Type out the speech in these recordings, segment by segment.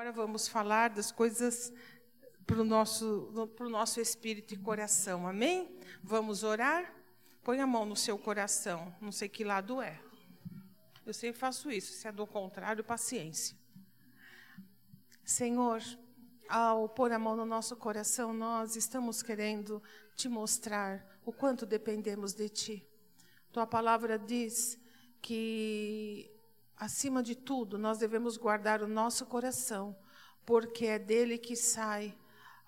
Agora vamos falar das coisas para o nosso, pro nosso espírito e coração, amém? Vamos orar? Põe a mão no seu coração, não sei que lado é. Eu sempre faço isso, se é do contrário, paciência. Senhor, ao pôr a mão no nosso coração, nós estamos querendo te mostrar o quanto dependemos de Ti. Tua palavra diz que, acima de tudo, nós devemos guardar o nosso coração, porque é dele que sai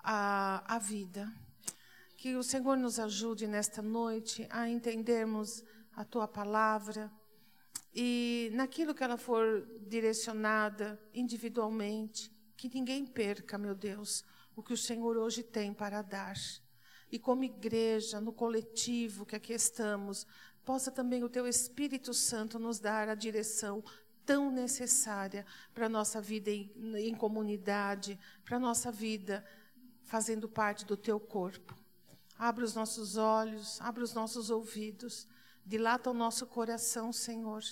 a, a vida. Que o Senhor nos ajude nesta noite a entendermos a Tua palavra e naquilo que ela for direcionada individualmente, que ninguém perca, meu Deus, o que o Senhor hoje tem para dar. E como igreja, no coletivo que aqui estamos, possa também o Teu Espírito Santo nos dar a direção tão necessária para a nossa vida em, em comunidade, para a nossa vida fazendo parte do Teu corpo. Abra os nossos olhos, abra os nossos ouvidos, dilata o nosso coração, Senhor,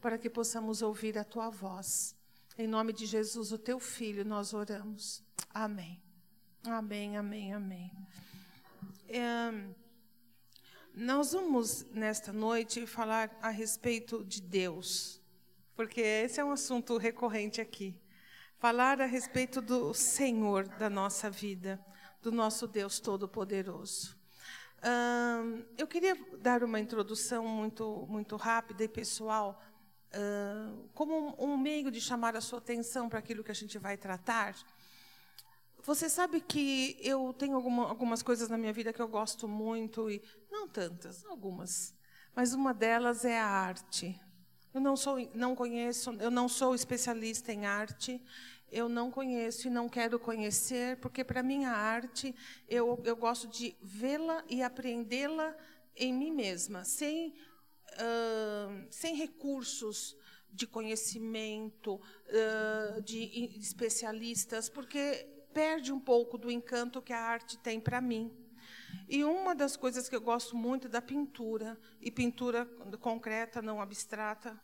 para que possamos ouvir a Tua voz. Em nome de Jesus, o teu filho, nós oramos. Amém. Amém, amém, amém. É, nós vamos, nesta noite, falar a respeito de Deus, porque esse é um assunto recorrente aqui. Falar a respeito do Senhor da nossa vida, do nosso Deus Todo-Poderoso. eu queria dar uma introdução muito, muito rápida e pessoal como um, um meio de chamar a sua atenção para aquilo que a gente vai tratar. Você sabe que eu tenho alguma, algumas coisas na minha vida que eu gosto muito e não tantas, algumas, mas uma delas é a arte. Eu não sou, não conheço, eu não sou especialista em arte. Eu não conheço e não quero conhecer, porque para mim a arte eu, eu gosto de vê-la e aprendê-la em mim mesma, sem sem recursos de conhecimento, uh, de especialistas, porque perde um pouco do encanto que a arte tem para mim. E uma das coisas que eu gosto muito é da pintura, e pintura concreta, não abstrata.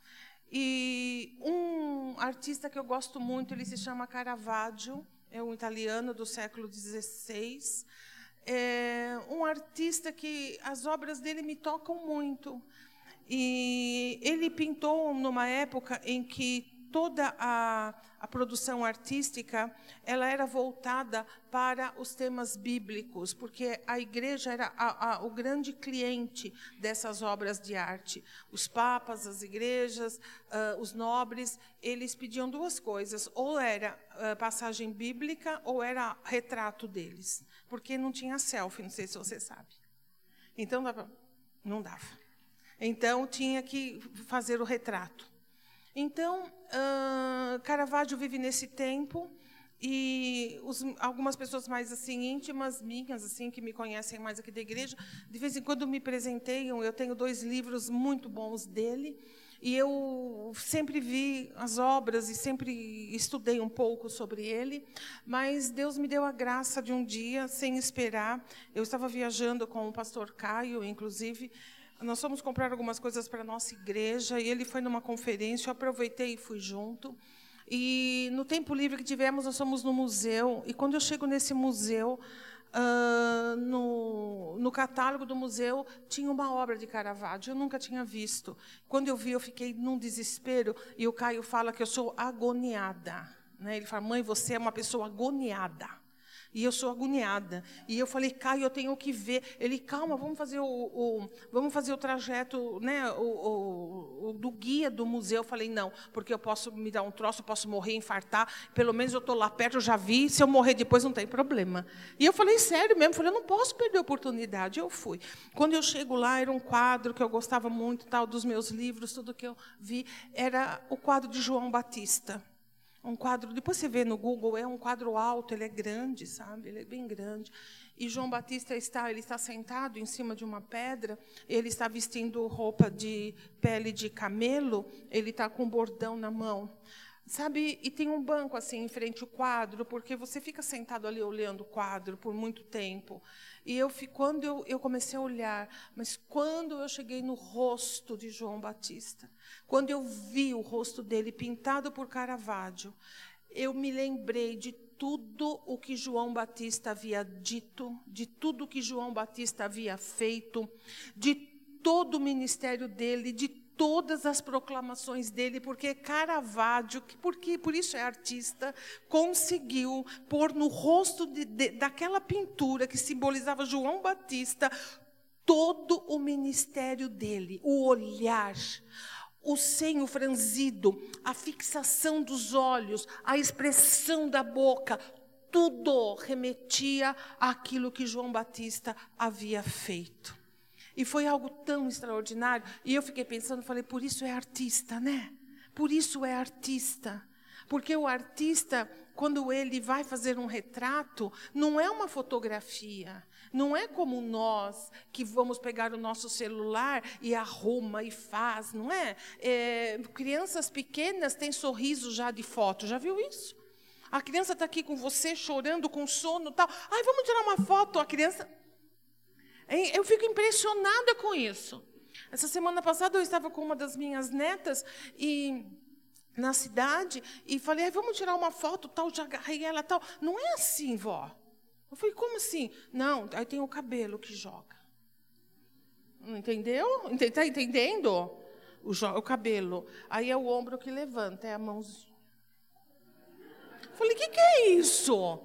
E um artista que eu gosto muito, ele se chama Caravaggio, é um italiano do século XVI. É um artista que as obras dele me tocam muito. E ele pintou numa época em que toda a, a, produção artística ela era voltada para os temas bíblicos, porque a igreja era a, a, o grande cliente dessas obras de arte. Os papas, as igrejas, uh, os nobres, eles pediam duas coisas: ou era uh, passagem bíblica, ou era retrato deles, porque não tinha selfie. Não sei se você sabe. Então não dava. Então, tinha que fazer o retrato. Então, uh, Caravaggio vive nesse tempo e os, algumas pessoas mais assim íntimas minhas assim que me conhecem mais aqui da igreja de vez em quando me presenteiam. Eu tenho dois livros muito bons dele e eu sempre vi as obras e sempre estudei um pouco sobre ele mas Deus me deu a graça de um dia sem esperar eu estava viajando com o pastor Caio inclusive nós fomos comprar algumas coisas para a nossa igreja e ele foi numa conferência, eu aproveitei e fui junto. E no tempo livre que tivemos, nós fomos no museu. E quando eu chego nesse museu, uh, no, no catálogo do museu tinha uma obra de Caravaggio, eu nunca tinha visto. Quando eu vi, eu fiquei num desespero. E o Caio fala que eu sou agoniada. Né? Ele fala, mãe, você é uma pessoa agoniada. E eu sou agoniada. E eu falei, Caio, eu tenho que ver. Ele, calma, vamos fazer o, o vamos fazer o trajeto, né, o, o, o, do guia do museu. Eu falei, não, porque eu posso me dar um troço, eu posso morrer, infartar. Pelo menos eu estou lá perto, eu já vi. Se eu morrer depois, não tem problema. E eu falei, sério mesmo. Eu falei, eu não posso perder a oportunidade. Eu fui. Quando eu chego lá, era um quadro que eu gostava muito, tal, dos meus livros, tudo que eu vi. Era o quadro de João Batista um quadro, depois você vê no Google, é um quadro alto, ele é grande, sabe? Ele é bem grande. E João Batista está, ele está sentado em cima de uma pedra, ele está vestindo roupa de pele de camelo, ele está com um bordão na mão. Sabe, e tem um banco assim em frente ao quadro, porque você fica sentado ali olhando o quadro por muito tempo. E eu quando eu, eu comecei a olhar, mas quando eu cheguei no rosto de João Batista, quando eu vi o rosto dele pintado por Caravaggio, eu me lembrei de tudo o que João Batista havia dito, de tudo o que João Batista havia feito, de todo o ministério dele, de todas as proclamações dele, porque Caravaggio, que porque por isso é artista, conseguiu pôr no rosto de, de, daquela pintura que simbolizava João Batista todo o ministério dele, o olhar, o senho franzido, a fixação dos olhos, a expressão da boca, tudo remetia àquilo que João Batista havia feito. E foi algo tão extraordinário. E eu fiquei pensando, falei, por isso é artista, né? Por isso é artista. Porque o artista, quando ele vai fazer um retrato, não é uma fotografia. Não é como nós que vamos pegar o nosso celular e arruma e faz, não é? é crianças pequenas têm sorriso já de foto, já viu isso? A criança está aqui com você chorando, com sono tal. Ai, vamos tirar uma foto. A criança eu fico impressionada com isso. Essa semana passada eu estava com uma das minhas netas e na cidade e falei, vamos tirar uma foto, tal, já agarrei ela, tal. Não é assim, vó. Eu falei, como assim? Não, aí tem o cabelo que joga. Entendeu? Está entendendo? O, o cabelo. Aí é o ombro que levanta, é a mãozinha. Falei, o que, que é isso?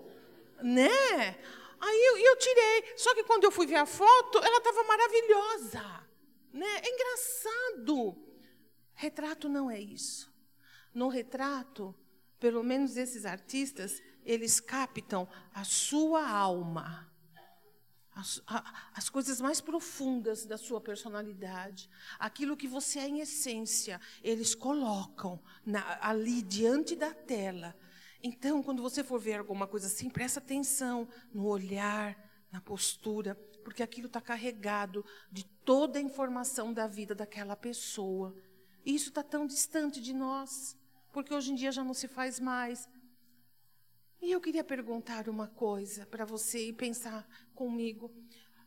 Né? Aí eu, eu tirei. Só que quando eu fui ver a foto, ela estava maravilhosa. Né? É engraçado. Retrato não é isso. No retrato, pelo menos esses artistas, eles captam a sua alma. As, a, as, coisas mais profundas da sua personalidade, aquilo que você é em essência, eles colocam na, ali diante da tela então, quando você for ver alguma coisa assim, presta atenção no olhar, na postura, porque aquilo está carregado de toda a informação da vida daquela pessoa. E isso está tão distante de nós, porque hoje em dia já não se faz mais. E eu queria perguntar uma coisa para você e pensar comigo.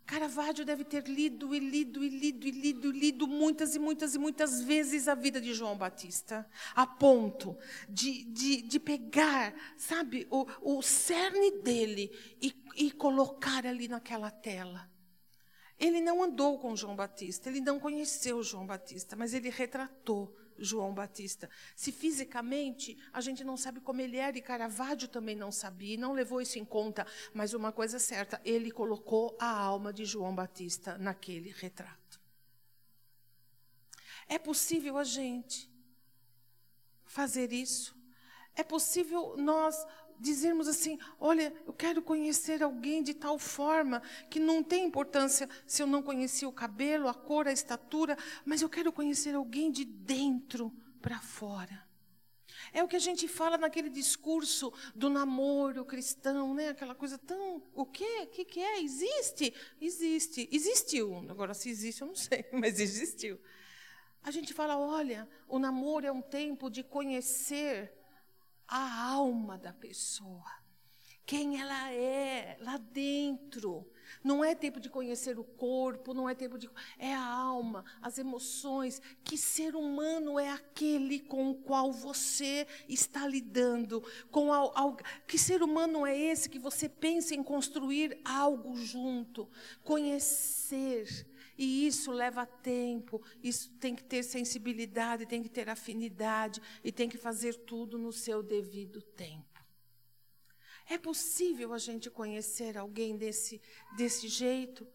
Caravaggio deve ter lido e lido e lido e lido e lido muitas e muitas e muitas vezes a vida de João Batista, a ponto de, de, de pegar, sabe, o, o cerne dele e, e colocar ali naquela tela. Ele não andou com João Batista, ele não conheceu João Batista, mas ele retratou João Batista. Se fisicamente a gente não sabe como ele era, e Caravaggio também não sabia, e não levou isso em conta, mas uma coisa é certa, ele colocou a alma de João Batista naquele retrato. É possível a gente fazer isso? É possível nós dizermos assim: olha, eu quero conhecer alguém de tal forma que não tem importância se eu não conheci o cabelo, a cor, a estatura, mas eu quero conhecer alguém de dentro para fora. É o que a gente fala naquele discurso do namoro cristão, né? Aquela coisa tão. O quê? O que, que é? Existe? Existe. Existiu. Agora, se existe, eu não sei, mas existiu. A gente fala: olha, o namoro é um tempo de conhecer a alma da pessoa. Quem ela é lá dentro. Não é tempo de conhecer o corpo, não é tempo de. É a alma, as emoções. Que ser humano é aquele com o qual você está lidando? Com al, que ser humano é esse que você pensa em construir algo junto? Conhecer e isso leva tempo, isso tem que ter sensibilidade, tem que ter afinidade e tem que fazer tudo no seu devido tempo. É possível a gente conhecer alguém desse, desse jeito?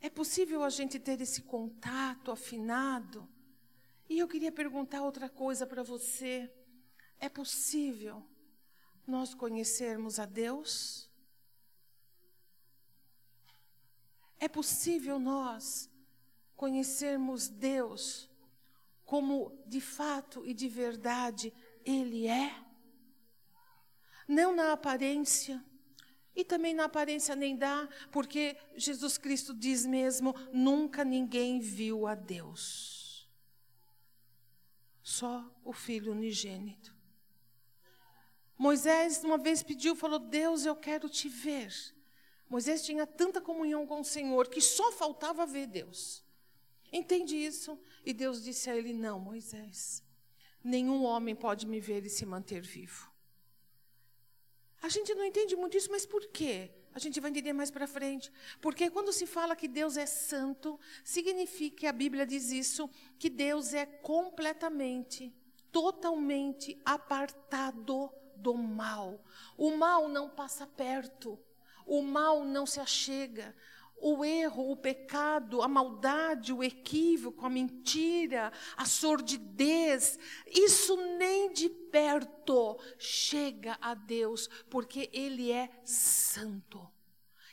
É possível a gente ter esse contato afinado? E eu queria perguntar outra coisa para você. É possível nós conhecermos a Deus? É possível nós conhecermos Deus como de fato e de verdade Ele é? Não na aparência, e também na aparência nem dá, porque Jesus Cristo diz mesmo: nunca ninguém viu a Deus. Só o Filho unigênito. Moisés uma vez pediu, falou: Deus, eu quero te ver. Moisés tinha tanta comunhão com o Senhor que só faltava ver Deus. Entende isso? E Deus disse a ele: Não, Moisés, nenhum homem pode me ver e se manter vivo. gente não entende muito isso, mas por quê? A gente vai entender mais para frente. Porque quando se fala que Deus é santo, significa que a Bíblia diz isso, que Deus é completamente, totalmente apartado do mal. O mal não passa perto, o mal não se achega. O erro, o pecado, a maldade, o equívoco, a mentira, a sordidez, isso nem de perto chega a Deus, porque Ele é santo.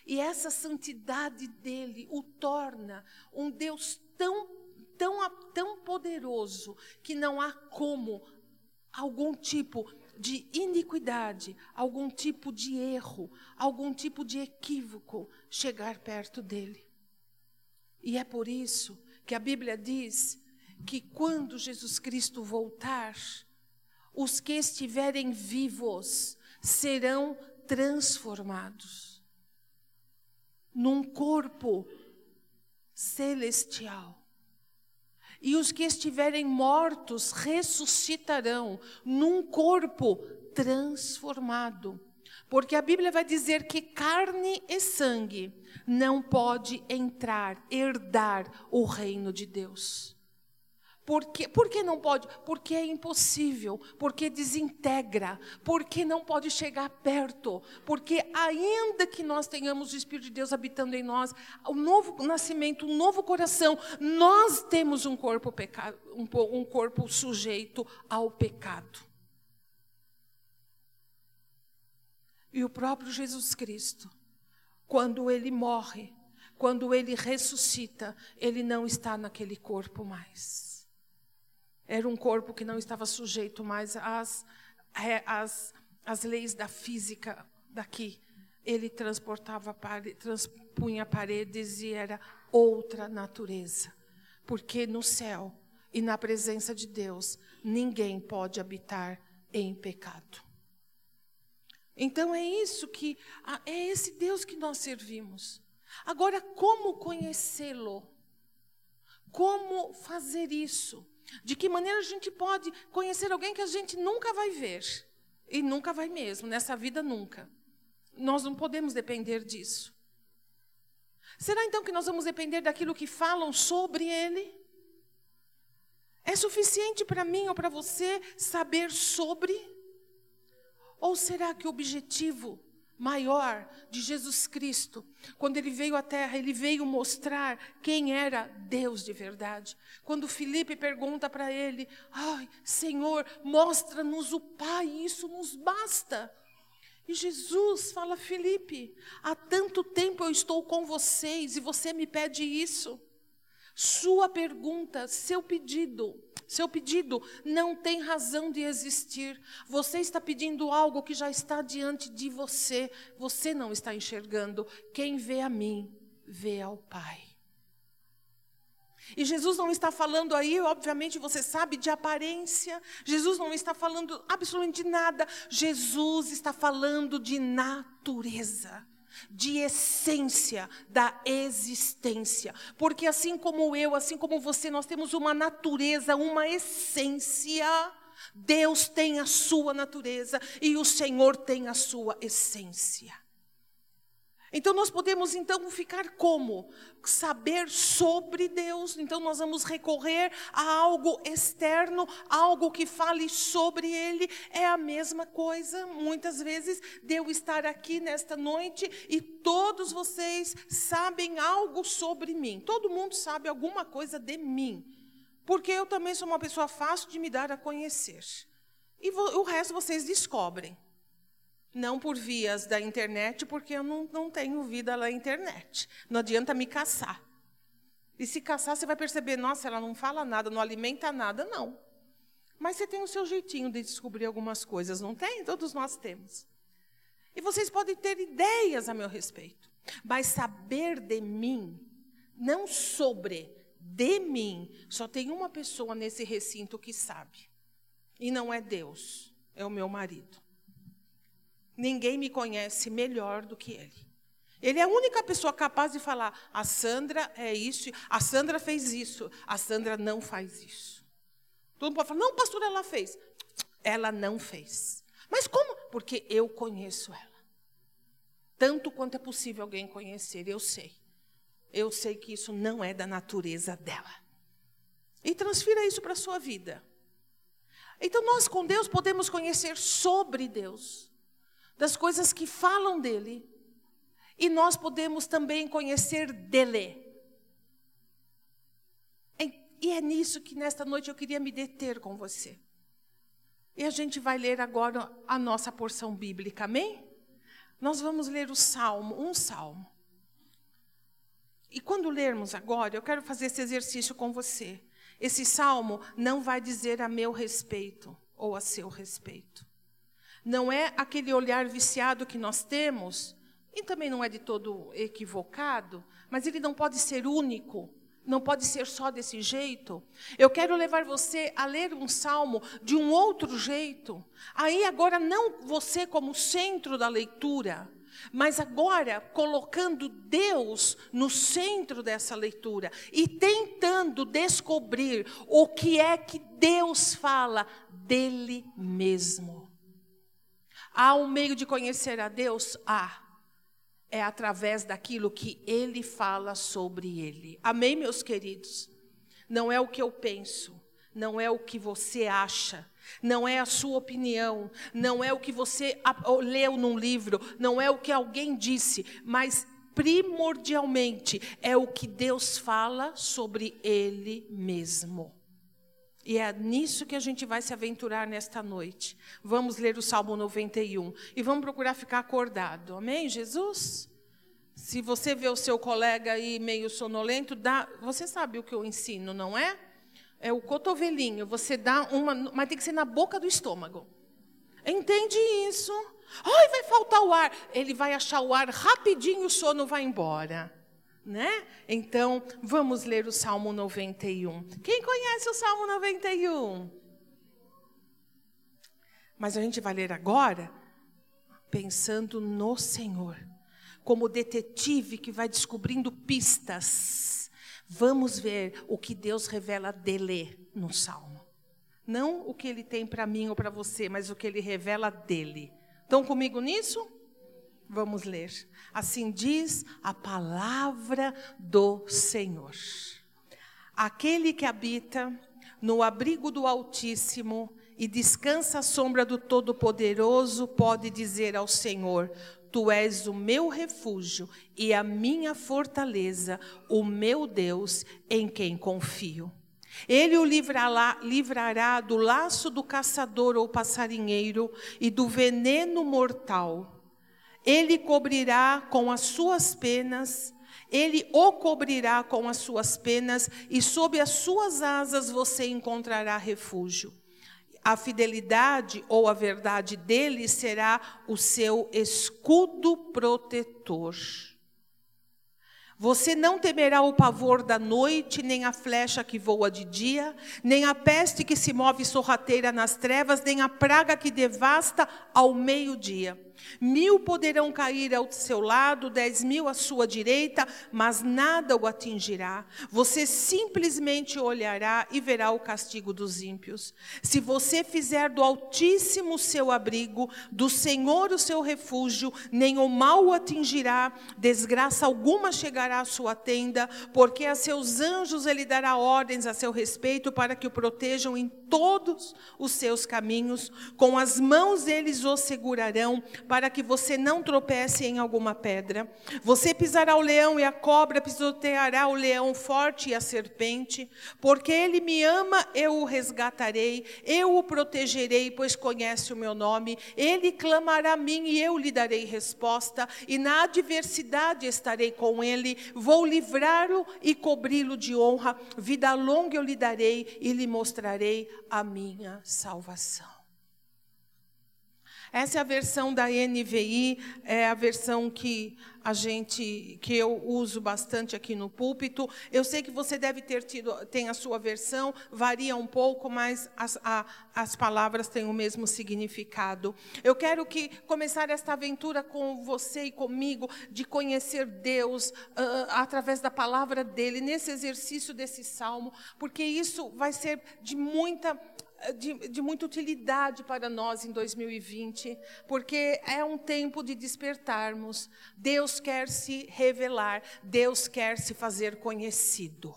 E essa santidade dele o torna um Deus tão, tão, tão poderoso que não há como algum tipo de iniquidade, algum tipo de erro, algum tipo de equívoco chegar perto dele. E é por isso que a Bíblia diz que quando Jesus Cristo voltar, os que estiverem vivos serão transformados num corpo celestial. E os que estiverem mortos ressuscitarão num corpo transformado. Porque a Bíblia vai dizer que carne e sangue não pode entrar, herdar o reino de Deus. Por que, por que não pode? Porque é impossível, porque desintegra, porque não pode chegar perto, porque ainda que nós tenhamos o Espírito de Deus habitando em nós, o novo nascimento, um novo coração, nós temos um corpo, pecado, um, um corpo sujeito ao pecado. E o próprio Jesus Cristo, quando ele morre, quando ele ressuscita, ele não está naquele corpo mais. Era um corpo que não estava sujeito mais às, às, às leis da física daqui. Ele transportava, transpunha paredes e era outra natureza. Porque no céu e na presença de Deus, ninguém pode habitar em pecado. Então é isso que é esse Deus que nós servimos. Agora, como conhecê-lo? Como fazer isso? De que maneira a gente pode conhecer alguém que a gente nunca vai ver? E nunca vai mesmo, nessa vida nunca. Nós não podemos depender disso. Será então que nós vamos depender daquilo que falam sobre ele? É suficiente para mim ou para você saber sobre? Ou será que o objetivo maior de Jesus Cristo, quando ele veio à terra, ele veio mostrar quem era Deus de verdade. Quando Felipe pergunta para ele: "Ai, Senhor, mostra-nos o Pai, isso nos basta". E Jesus fala: "Felipe, há tanto tempo eu estou com vocês e você me pede isso". Sua pergunta, seu pedido, seu pedido não tem razão de existir. Você está pedindo algo que já está diante de você. Você não está enxergando. Quem vê a mim, vê ao Pai. E Jesus não está falando aí, obviamente você sabe, de aparência. Jesus não está falando absolutamente de nada. Jesus está falando de natureza de essência da existência. Porque assim como eu, assim como você, nós temos uma natureza, uma essência. Deus tem a sua natureza e o Senhor tem a sua essência. Então nós podemos então ficar como? Saber sobre Deus. Então nós vamos recorrer a algo externo, algo que fale sobre Ele. É a mesma coisa, muitas vezes, de eu estar aqui nesta noite e todos vocês sabem algo sobre mim. Todo mundo sabe alguma coisa de mim. Porque eu também sou uma pessoa fácil de me dar a conhecer. E o resto vocês descobrem. Não por vias da internet, porque eu não, não tenho vida na internet. Não adianta me caçar. E se caçar, você vai perceber, nossa, ela não fala nada, não alimenta nada, não. Mas você tem o seu jeitinho de descobrir algumas coisas, não tem? Todos nós temos. E vocês podem ter ideias a meu respeito. Mas saber de mim, não sobre, de mim, só tem uma pessoa nesse recinto que sabe. E não é Deus, é o meu marido. Ninguém me conhece melhor do que ele. Ele é a única pessoa capaz de falar: a Sandra é isso, a Sandra fez isso, a Sandra não faz isso. Todo mundo pode falar: não, pastor, ela fez. Ela não fez. Mas como? porque eu conheço ela. Tanto quanto é possível alguém conhecer, eu sei. Eu sei que isso não é da natureza dela. E transfira isso para a sua vida. Então, nós com Deus podemos conhecer sobre Deus, das coisas que falam dele, e nós podemos também conhecer dele. E é nisso que nesta noite eu queria me deter com você. E a gente vai ler agora a nossa porção bíblica, amém? Nós vamos ler o salmo, um salmo. E quando lermos agora, eu quero fazer esse exercício com você. Esse salmo não vai dizer a meu respeito ou a seu respeito. Não é aquele olhar viciado que nós temos, e também não é de todo equivocado, mas ele não pode ser único, não pode ser só desse jeito. Eu quero levar você a ler um salmo de um outro jeito. Aí agora não você como centro da leitura, mas agora colocando Deus no centro dessa leitura e tentando descobrir o que é que Deus fala dele mesmo. Há um meio de conhecer a Deus? Há. É através daquilo que ele fala sobre ele. Amém, meus queridos? Não é o que eu penso, não é o que você acha, não é a sua opinião, não é o que você leu num livro, não é o que alguém disse, mas primordialmente é o que Deus fala sobre Ele mesmo. E é nisso que a gente vai se aventurar nesta noite. Vamos ler o Salmo 91 e vamos procurar ficar acordado. Amém, Jesus? Se você vê o seu colega aí meio sonolento, dá, você sabe o que eu ensino, não é? é o cotovelinho, você dá uma, mas tem que ser na boca do estômago. Entende isso? Ai, vai faltar o ar. Ele vai achar o ar rapidinho, o sono vai embora. Né? Então, vamos ler o Salmo 91. Quem conhece o Salmo 91? Mas a gente vai ler agora pensando no Senhor, como detetive que vai descobrindo pistas Vamos ver o que Deus revela dele no salmo. Não o que ele tem para mim ou para você, mas o que ele revela dele. Estão comigo nisso? Vamos ler. Assim diz a palavra do Senhor. Aquele que habita no abrigo do Altíssimo e descansa à sombra do Todo-Poderoso pode dizer ao Senhor: Tu és o meu refúgio e a minha fortaleza, o meu Deus em quem confio. Ele o livrará, livrará do laço do caçador ou passarinheiro e do veneno mortal. Ele cobrirá com as suas penas, ele o cobrirá com as suas penas, e sob as suas asas você encontrará refúgio a fidelidade ou a verdade dele será o seu escudo protetor. Você não temerá o pavor da noite, nem a flecha que voa de dia, nem a peste que se move sorrateira nas trevas, nem a praga que devasta ao meio-dia. Mil poderão cair ao seu lado, dez mil à sua direita, mas nada o atingirá. Você simplesmente olhará e verá o castigo dos ímpios. Se você fizer do Altíssimo o seu abrigo, do Senhor o seu refúgio, nem o mal o atingirá, desgraça alguma chegará à sua tenda, porque a seus anjos ele dará ordens a seu respeito para que o protejam em todos os seus caminhos. Com as mãos eles o segurarão para que você não tropece em alguma pedra. Você pisará o leão e a cobra, pisoteará o leão forte e a serpente. Porque ele me ama, eu o resgatarei, eu o protegerei, pois conhece o meu nome. Ele clamará a mim e eu lhe darei resposta, e na adversidade estarei com ele. Vou livrá-lo e cobri-lo de honra. Vida longa eu lhe darei e lhe mostrarei a minha salvação. Essa é a versão da NVI, é a versão que a gente, que eu uso bastante aqui no púlpito. Eu sei que você deve ter tido, tem a sua versão, varia um pouco, mas as, a, as palavras têm o mesmo significado. Eu quero que começar esta aventura com você e comigo de conhecer Deus uh, através da palavra dele nesse exercício desse salmo, porque isso vai ser de muita de, de, muita utilidade para nós em 2020, porque é um tempo de despertarmos. Deus quer se revelar, Deus quer se fazer conhecido.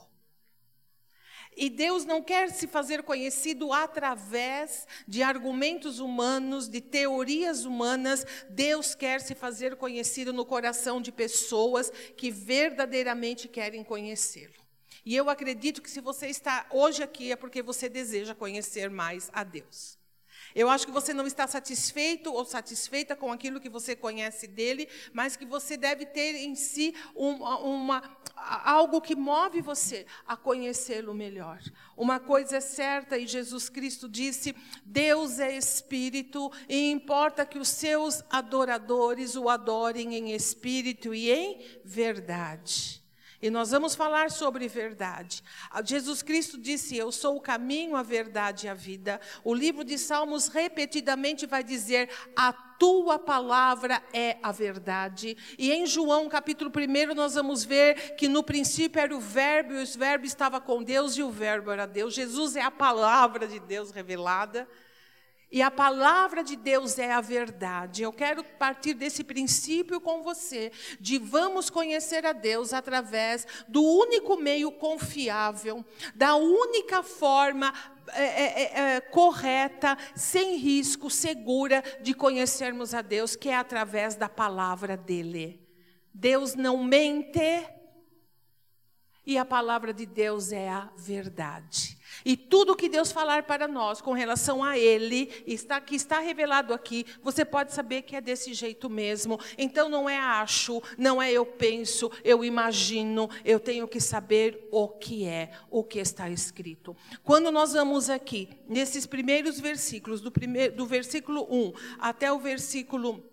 E Deus não quer se fazer conhecido através de argumentos humanos, de teorias humanas. Deus quer se fazer conhecido no coração de pessoas que verdadeiramente querem conhecê-lo. E eu acredito que se você está hoje aqui é porque você deseja conhecer mais a Deus. Eu acho que você não está satisfeito ou satisfeita com aquilo que você conhece dele, mas que você deve ter em si uma, uma algo que move você a conhecê-lo melhor. Uma coisa é certa, e Jesus Cristo disse: Deus é espírito, e importa que os seus adoradores o adorem em espírito e em verdade. E nós vamos falar sobre verdade. Jesus Cristo disse: Eu sou o caminho, a verdade e a vida. O livro de Salmos repetidamente vai dizer: A tua palavra é a verdade. E em João, capítulo 1, nós vamos ver que no princípio era o Verbo, e o Verbo estava com Deus, e o Verbo era Deus. Jesus é a palavra de Deus revelada. E a palavra de Deus é a verdade. Eu quero partir desse princípio com você, de vamos conhecer a Deus através do único meio confiável, da única forma é, é, é, é correta, sem risco, segura de conhecermos a Deus, que é através da palavra dele. Deus não mente, e a palavra de Deus é a verdade. E tudo que Deus falar para nós com relação a Ele, está, que está revelado aqui, você pode saber que é desse jeito mesmo. Então não é acho, não é eu penso, eu imagino, eu tenho que saber o que é, o que está escrito. Quando nós vamos aqui, nesses primeiros versículos, do, primeiro, do versículo 1 até o versículo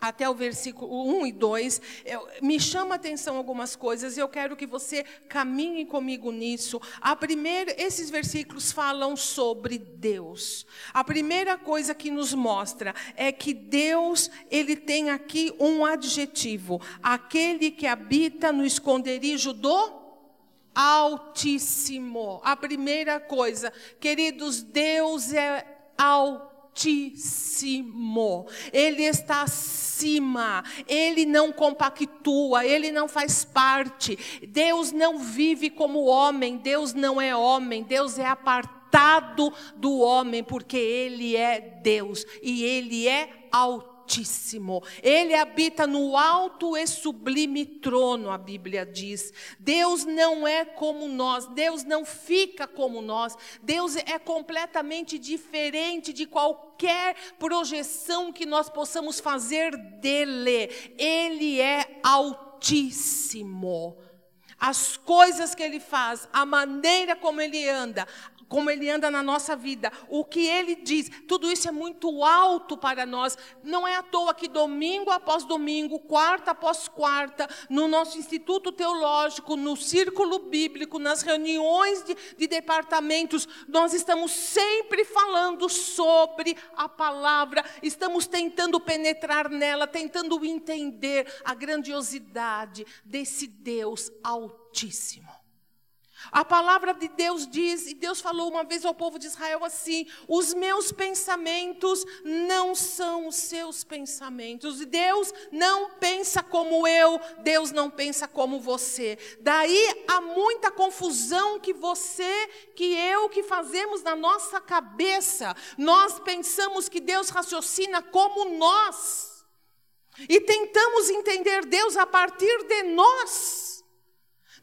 até o versículo 1 e 2, eu, me chama a atenção algumas coisas e eu quero que você caminhe comigo nisso. A primeira, esses versículos falam sobre Deus. A primeira coisa que nos mostra é que Deus, ele tem aqui um adjetivo, aquele que habita no esconderijo do Altíssimo. A primeira coisa, queridos, Deus é altíssimo Altíssimo. Ele está acima. Ele não compactua, ele não faz parte. Deus não vive como homem, Deus não é homem, Deus é apartado do homem, porque ele é Deus e ele é altíssimo. Altíssimo. Ele habita no alto e sublime trono, a Bíblia diz. Deus não é como nós, Deus não fica como nós. Deus é completamente diferente de qualquer projeção que nós possamos fazer dele. Ele é altíssimo as coisas que ele faz, a maneira como ele anda, como ele anda na nossa vida, o que ele diz, tudo isso é muito alto para nós. Não é à toa que domingo após domingo, quarta após quarta, no nosso instituto teológico, no círculo bíblico, nas reuniões de, de departamentos, nós estamos sempre falando sobre a palavra, estamos tentando penetrar nela, tentando entender a grandiosidade desse Deus Altíssimo. A palavra de Deus diz, e Deus falou uma vez ao povo de Israel assim: os meus pensamentos não são os seus pensamentos. Deus não pensa como eu, Deus não pensa como você. Daí há muita confusão que você, que eu, que fazemos na nossa cabeça. Nós pensamos que Deus raciocina como nós. E tentamos entender Deus a partir de nós.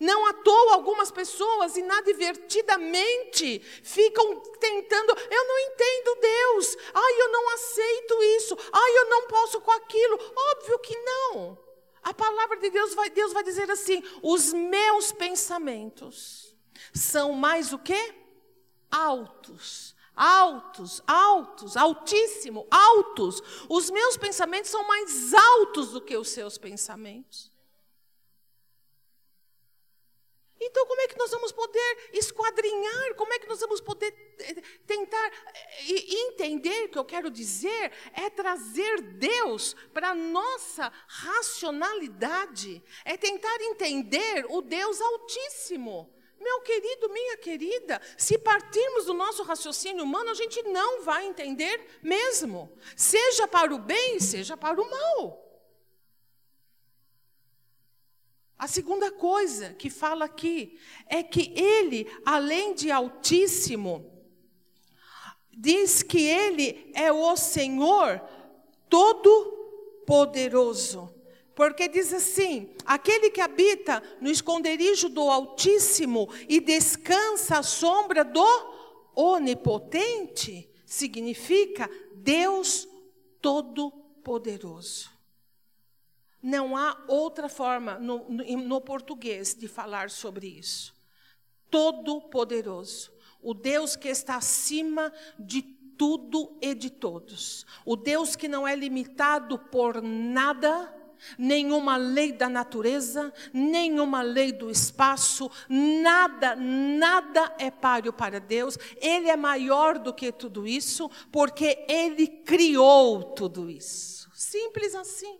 Não à toa algumas pessoas inadvertidamente ficam tentando, eu não entendo Deus. Ai, eu não aceito isso. Ai, eu não posso com aquilo. Óbvio que não. A palavra de Deus vai, Deus vai dizer assim: os meus pensamentos são mais o quê? Altos altos, altos, altíssimo, altos. Os meus pensamentos são mais altos do que os seus pensamentos. Então, como é que nós vamos poder esquadrinhar? Como é que nós vamos poder eh, tentar eh, entender? O que eu quero dizer é trazer Deus para a nossa racionalidade, é tentar entender o Deus Altíssimo. Meu querido, minha querida, se partirmos do nosso raciocínio humano, a gente não vai entender mesmo. Seja para o bem, seja para o mal. A segunda coisa que fala aqui é que ele, além de Altíssimo, diz que ele é o Senhor Todo-Poderoso. Porque diz assim: aquele que habita no esconderijo do Altíssimo e descansa à sombra do Onipotente, significa Deus Todo-Poderoso. Não há outra forma no, no, no português de falar sobre isso. Todo-Poderoso. O Deus que está acima de tudo e de todos. O Deus que não é limitado por nada nenhuma lei da natureza, nenhuma lei do espaço, nada, nada é páreo para Deus. Ele é maior do que tudo isso, porque ele criou tudo isso. Simples assim.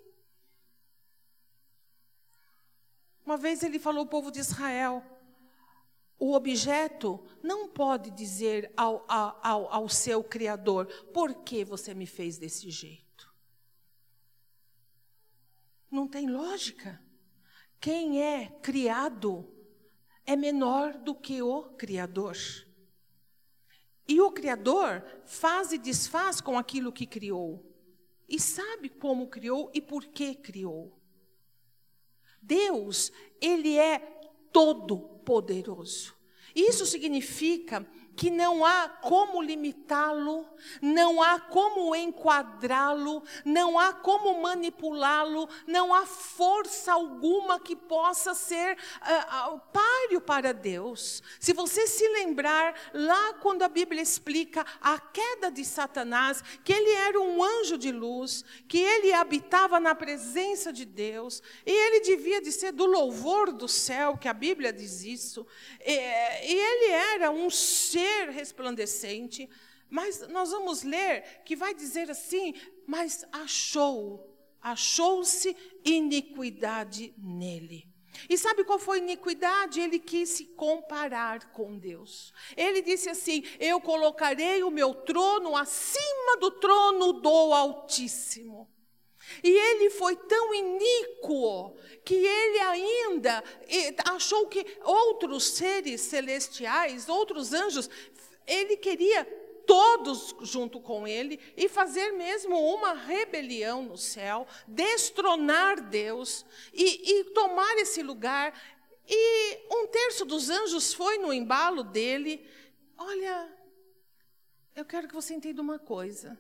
Uma vez ele falou ao povo de Israel: o objeto não pode dizer ao, ao, ao seu Criador: por que você me fez desse jeito? Não tem lógica. Quem é criado é menor do que o Criador. E o Criador faz e desfaz com aquilo que criou. E sabe como criou e por que criou. Deus, Ele é todo poderoso. Isso significa que não há como limitá-lo, não há como enquadrá-lo, não há como manipulá-lo, não há força alguma que possa ser uh, uh, páreo para Deus. Se você se lembrar, lá quando a Bíblia explica a queda de Satanás, que ele era um anjo de luz, que ele habitava na presença de Deus, e ele devia de ser do louvor do céu, que a Bíblia diz isso, e, e ele era um ser ser resplandecente, mas nós vamos ler que vai dizer assim: mas achou, achou-se iniquidade nele. E sabe qual foi a iniquidade? Ele quis se comparar com Deus. Ele disse assim: Eu colocarei o meu trono acima do trono do Altíssimo. E ele foi tão iníquo ainda achou que outros seres celestiais, outros anjos, ele queria todos junto com ele e fazer mesmo uma rebelião no céu, destronar Deus e, e tomar esse lugar. E um terço dos anjos foi no embalo dele. Olha, eu quero que você entenda uma coisa.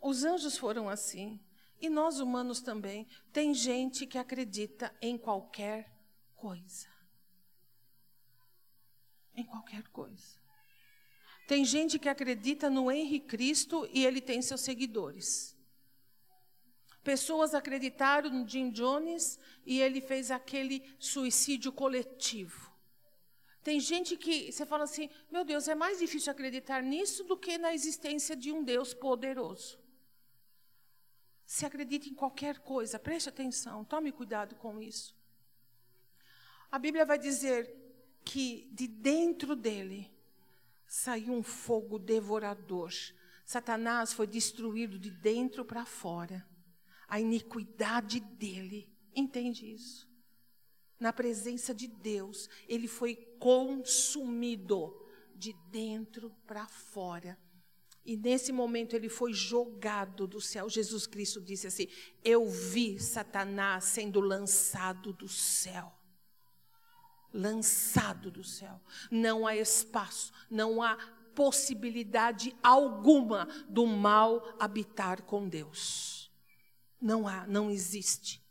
Os anjos foram assim. E nós humanos também. Tem gente que acredita em qualquer coisa. Em qualquer coisa. Tem gente que acredita no Henri Cristo e ele tem seus seguidores. Pessoas acreditaram no Jim Jones e ele fez aquele suicídio coletivo. Tem gente que você fala assim: meu Deus, é mais difícil acreditar nisso do que na existência de um Deus poderoso. Se acredita em qualquer coisa, preste atenção, tome cuidado com isso. A Bíblia vai dizer que de dentro dele saiu um fogo devorador. Satanás foi destruído de dentro para fora. A iniquidade dele, entende isso? Na presença de Deus, ele foi consumido de dentro para fora. E nesse momento ele foi jogado do céu. Jesus Cristo disse assim: Eu vi Satanás sendo lançado do céu. Lançado do céu. Não há espaço, não há possibilidade alguma do mal habitar com Deus. Não há, não existe.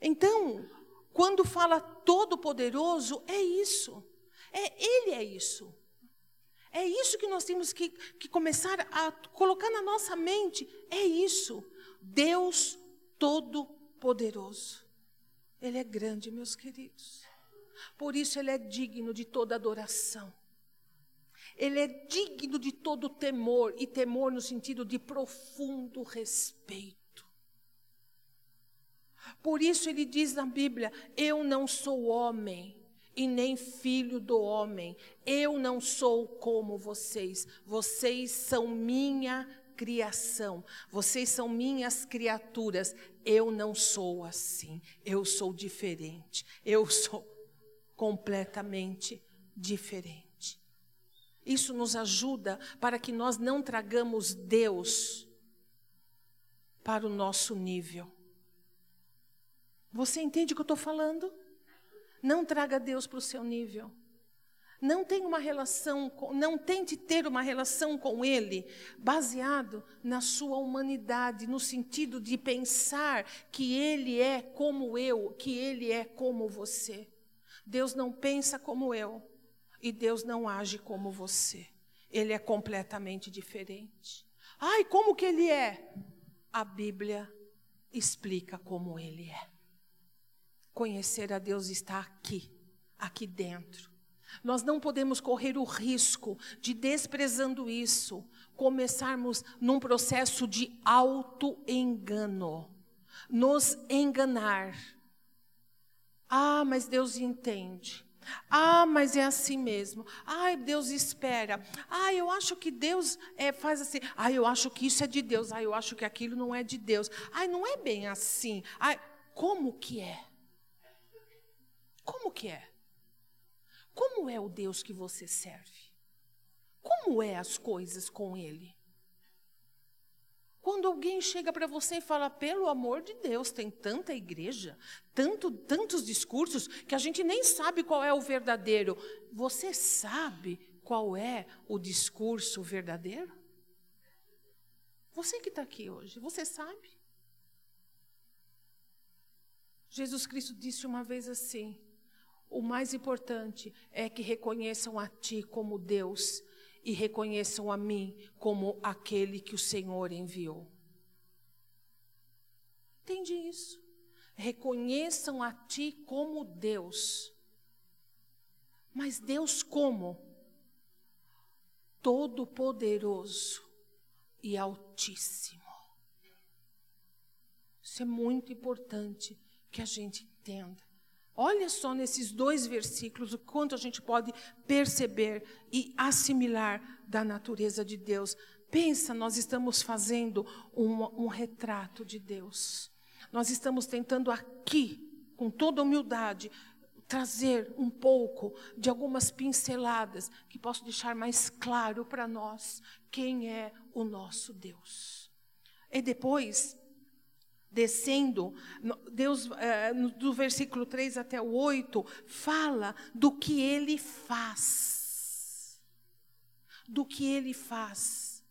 Então, quando fala todo-poderoso, é isso. É Ele é isso. É isso que nós temos que, que começar a colocar na nossa mente. É isso. Deus Todo-Poderoso. Ele é grande, meus queridos. Por isso ele é digno de toda adoração. Ele é digno de todo temor, e temor no sentido de profundo respeito. Por isso ele diz na Bíblia: Eu não sou homem e nem filho do homem. Eu não sou como vocês. Vocês são minha criação. Vocês são minhas criaturas. Eu não sou assim. Eu sou diferente. Eu sou completamente diferente. Isso nos ajuda para que nós não tragamos Deus para o nosso nível. Você entende o que eu estou falando? Não traga Deus para o seu nível. Não tenha uma relação, não tente ter uma relação com Ele baseado na sua humanidade, no sentido de pensar que Ele é como eu, que Ele é como você. Deus não pensa como eu e Deus não age como você. Ele é completamente diferente. Ai, como que Ele é? A Bíblia explica como Ele é. Conhecer a Deus está aqui, aqui dentro. Nós não podemos correr o risco de, desprezando isso, começarmos num processo de auto-engano, nos enganar. Ah, mas Deus entende. Ah, mas é assim mesmo. Ai, Deus espera. Ah, eu acho que Deus é, faz assim. Ah, eu acho que isso é de Deus. Ah, eu acho que aquilo não é de Deus. Ai, não é bem assim. Ai, como que é? Como que é? Como é o Deus que você serve? Como é as coisas com Ele? Quando alguém chega para você e fala, pelo amor de Deus, tem tanta igreja, tanto, tantos discursos, que a gente nem sabe qual é o verdadeiro. Você sabe qual é o discurso verdadeiro? Você que está aqui hoje, você sabe? Jesus Cristo disse uma vez assim: o mais importante é que reconheçam a Ti como Deus e reconheçam a mim como aquele que o Senhor enviou. Entende isso? Reconheçam a Ti como Deus. Mas Deus como? Todo-Poderoso e Altíssimo. Isso é muito importante que a gente entenda. Olha só nesses dois versículos o quanto a gente pode perceber e assimilar da natureza de Deus. Pensa, nós estamos fazendo um, um retrato de Deus. Nós estamos tentando aqui, com toda humildade, trazer um pouco de algumas pinceladas que possam deixar mais claro para nós quem é o nosso Deus. E depois, descendo, Deus, é, do versículo 3 até o 8, fala do que ele faz. Do que ele faz.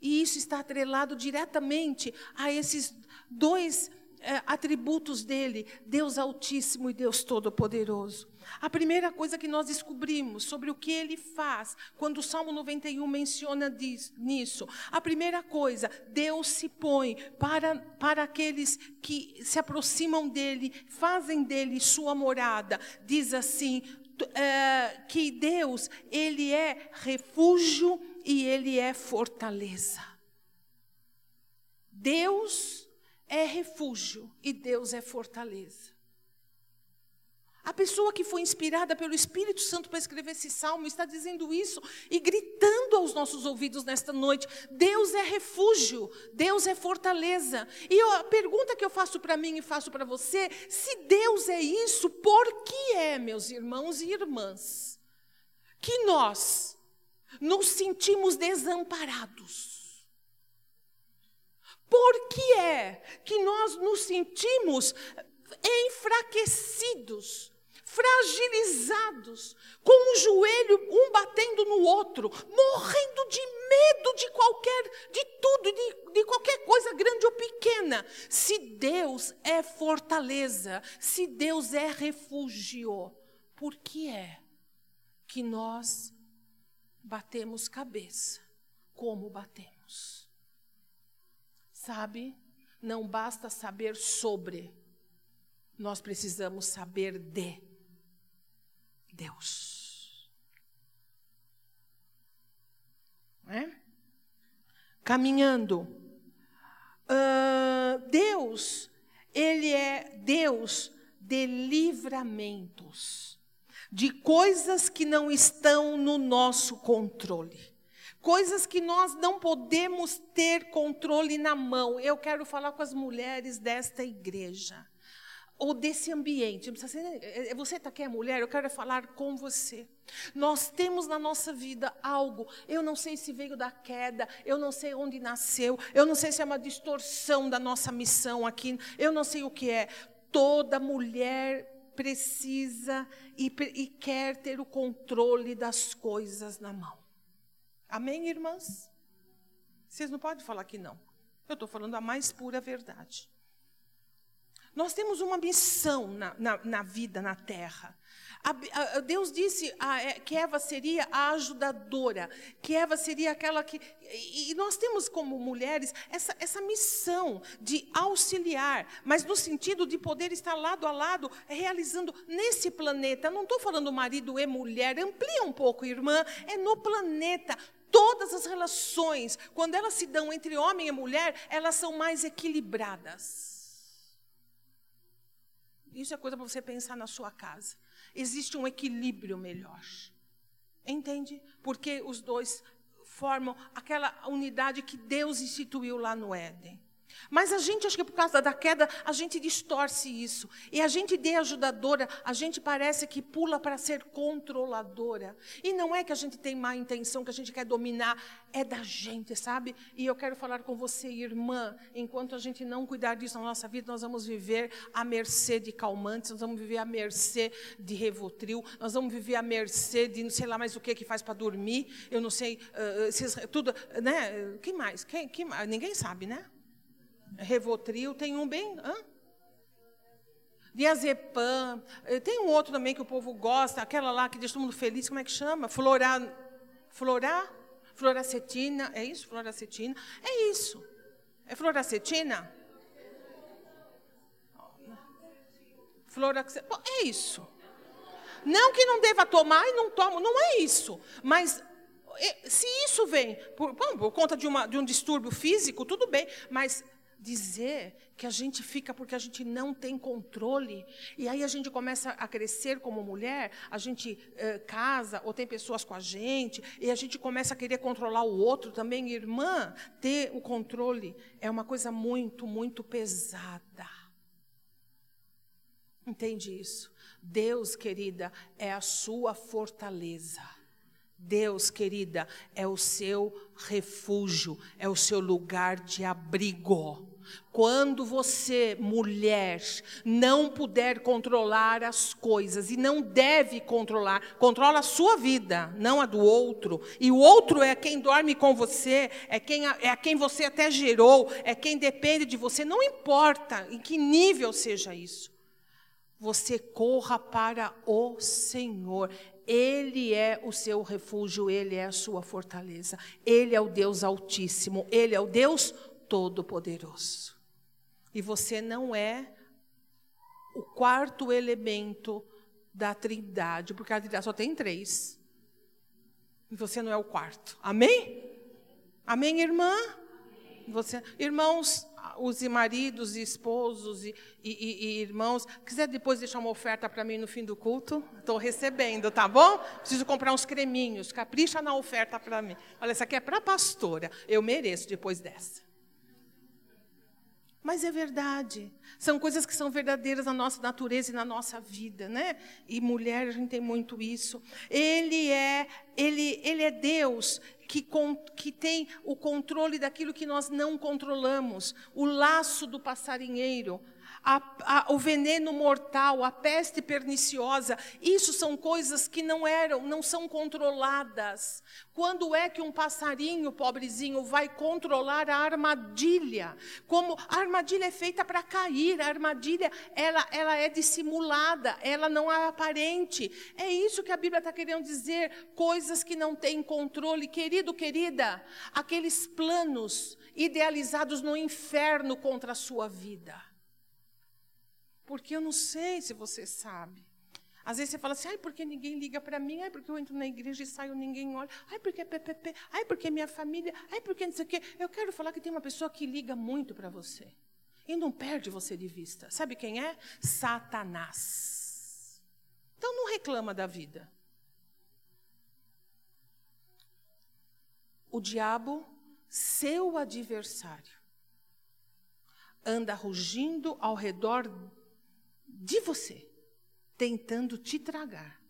E isso está atrelado diretamente a esses dois é, atributos dele, Deus Altíssimo e Deus Todo-Poderoso. A primeira coisa que nós descobrimos sobre o que ele faz, quando o Salmo 91 menciona diz, nisso, a primeira coisa, Deus se põe para, para aqueles que se aproximam dele, fazem dele sua morada. Diz assim: é, que Deus, ele é refúgio e ele é fortaleza. Deus é refúgio e Deus é fortaleza. A pessoa que foi inspirada pelo Espírito Santo para escrever esse salmo está dizendo isso e gritando aos nossos ouvidos nesta noite: Deus é refúgio, Deus é fortaleza. E eu, a pergunta que eu faço para mim e faço para você: se Deus é isso, por que é, meus irmãos e irmãs, que nós nos sentimos desamparados? Por que é que nós nos sentimos enfraquecidos, fragilizados, com o joelho um batendo no outro, morrendo de medo de qualquer, de tudo, de, de qualquer coisa grande ou pequena? Se Deus é fortaleza, se Deus é refúgio, por que é que nós batemos cabeça como batemos? Sabe, não basta saber sobre, nós precisamos saber de Deus. É? Caminhando. Uh, Deus, Ele é Deus de livramentos. de coisas que não estão no nosso controle. Coisas que nós não podemos ter controle na mão. Eu quero falar com as mulheres desta igreja ou desse ambiente. É, é, você está aqui, é mulher, eu quero falar com você. Nós temos na nossa vida algo, eu não sei se veio da queda, eu não sei onde nasceu, eu não sei se é uma distorção da nossa missão aqui, eu não sei o que é. Toda mulher precisa e, e quer ter o controle das coisas na mão. Amém, irmãs? Vocês não podem falar que não. Eu estou falando a mais pura verdade. Nós temos uma missão na, na, na vida, na terra. A, a, Deus disse a, é, que Eva seria a ajudadora, que Eva seria aquela que. E, e nós temos como mulheres essa, essa missão de auxiliar, mas no sentido de poder estar lado a lado, realizando nesse planeta. Não estou falando marido e mulher, amplia um pouco, irmã, é no planeta. Todas as relações, quando elas se dão entre homem e mulher, elas são mais equilibradas. Isso é coisa para você pensar na sua casa. Existe um equilíbrio melhor. Entende? Porque os dois formam aquela unidade que Deus instituiu lá no Éden. Mas a gente, acho que por causa da queda, a gente distorce isso. E a gente de ajudadora, a gente parece que pula para ser controladora. E não é que a gente tem má intenção, que a gente quer dominar, é da gente, sabe? E eu quero falar com você, irmã, enquanto a gente não cuidar disso na nossa vida, nós vamos viver à mercê de calmantes, nós vamos viver à mercê de revotril, nós vamos viver à mercê de não sei lá mais o que que faz para dormir, eu não sei, uh, tudo, né? Quem mais? Quem, quem, ninguém sabe, né? Revotril, tem um bem. Hã? Diazepam, eh, tem um outro também que o povo gosta, aquela lá que deixa todo mundo feliz, como é que chama? Flora, flora, floracetina, é isso? Floracetina? É isso. É floracetina? Floracetina, é isso. Não que não deva tomar e não tomo, não é isso. Mas eh, se isso vem por, por conta de, uma, de um distúrbio físico, tudo bem. Mas dizer que a gente fica porque a gente não tem controle. E aí a gente começa a crescer como mulher, a gente eh, casa ou tem pessoas com a gente, e a gente começa a querer controlar o outro também. Irmã, ter o controle é uma coisa muito, muito pesada. Entende isso? Deus, querida, é a sua fortaleza. Deus, querida, é o seu refúgio, é o seu lugar de abrigo. Quando você, mulher, não puder controlar as coisas e não deve controlar, controla a sua vida, não a do outro. E o outro é quem dorme com você, é quem é a quem você até gerou, é quem depende de você, não importa em que nível seja isso. Você corra para o Senhor. Ele é o seu refúgio, ele é a sua fortaleza. Ele é o Deus Altíssimo, ele é o Deus Todo-Poderoso. E você não é o quarto elemento da Trindade, porque a Trindade só tem três. E você não é o quarto. Amém? Amém, irmã? Você, irmãos, os maridos e esposos e, e, e, irmãos, quiser depois deixar uma oferta para mim no fim do culto, estou recebendo, tá bom? Preciso comprar uns creminhos, capricha na oferta para mim. Olha, essa aqui é para a pastora, eu mereço depois dessa. Mas é verdade. São coisas que são verdadeiras na nossa natureza e na nossa vida, né? E mulher, a gente tem muito isso. Ele é, ele, ele é Deus que, que tem o controle daquilo que nós não controlamos. O laço do passarinheiro, a, a, o veneno mortal, a peste perniciosa, isso são coisas que não eram, não são controladas. Quando é que um passarinho, pobrezinho, vai controlar a armadilha? Como a armadilha é feita para cair, a armadilha ela, ela é dissimulada, ela não é aparente. É isso que a Bíblia está querendo dizer, coisas que não têm controle. Querido, querida, aqueles planos idealizados no inferno contra a sua vida. Porque eu não sei se você sabe. Às vezes você fala assim, ai, porque ninguém liga para mim, ai, porque eu entro na igreja e saio, ninguém olha, ai, porque é PPP, ai, porque é minha família, ai, porque não sei o quê. Eu quero falar que tem uma pessoa que liga muito para você. E não perde você de vista. Sabe quem é? Satanás. Então não reclama da vida. O diabo, seu adversário, anda rugindo ao redor de você, tentando te tragar.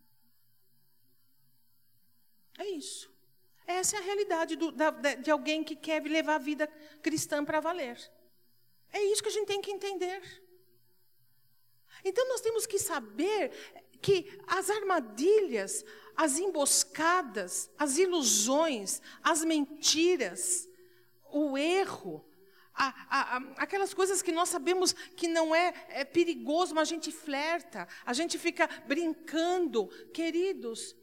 É isso. Essa é a realidade do, da, de alguém que quer levar a vida cristã para valer. É isso que a gente tem que entender. Então nós temos que saber que as armadilhas, as emboscadas, as ilusões, as mentiras, o erro, a, a, aquelas coisas que nós sabemos que não é, é perigoso, mas a gente flerta, a gente fica brincando. Queridos,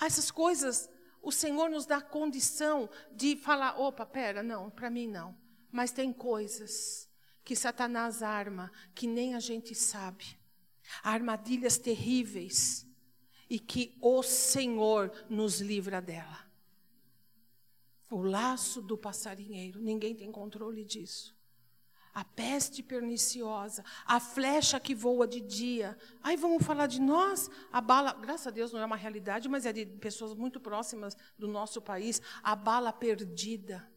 essas coisas, o Senhor nos dá condição de falar: opa, pera, não, para mim não. Mas tem coisas que Satanás arma que nem a gente sabe. Armadilhas terríveis e que o Senhor nos livra dela. O laço do passarinheiro, ninguém tem controle disso. A peste perniciosa, a flecha que voa de dia. Aí vamos falar de nós, a bala, graças a Deus não é uma realidade, mas é de pessoas muito próximas do nosso país, a bala perdida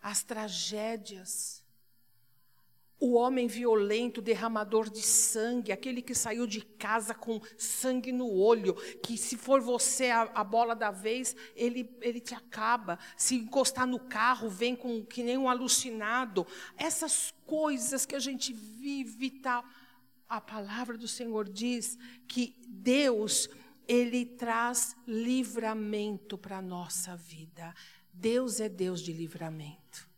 as tragédias. O homem violento, derramador de sangue, aquele que saiu de casa com sangue no olho, que se for você a, a, bola da vez, ele, ele te acaba. Se encostar no carro, vem com que nem um alucinado. Essas coisas que a gente vive tal. A palavra do Senhor diz que Deus, Ele traz livramento para a nossa vida. Deus é Deus de livramento.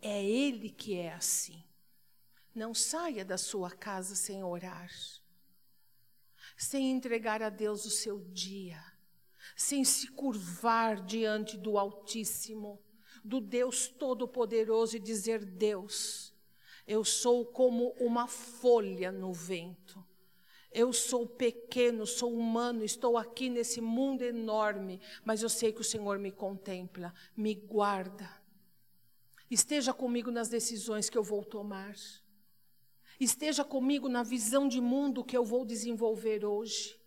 É Ele que é assim. Não saia da sua casa sem orar, sem entregar a Deus o seu dia, sem se curvar diante do Altíssimo, do Deus Todo-Poderoso e dizer: Deus, eu sou como uma folha no vento. Eu sou pequeno, sou humano, estou aqui nesse mundo enorme, mas eu sei que o Senhor me contempla, me guarda. Esteja comigo nas decisões que eu vou tomar. Esteja comigo na visão de mundo que eu vou desenvolver hoje.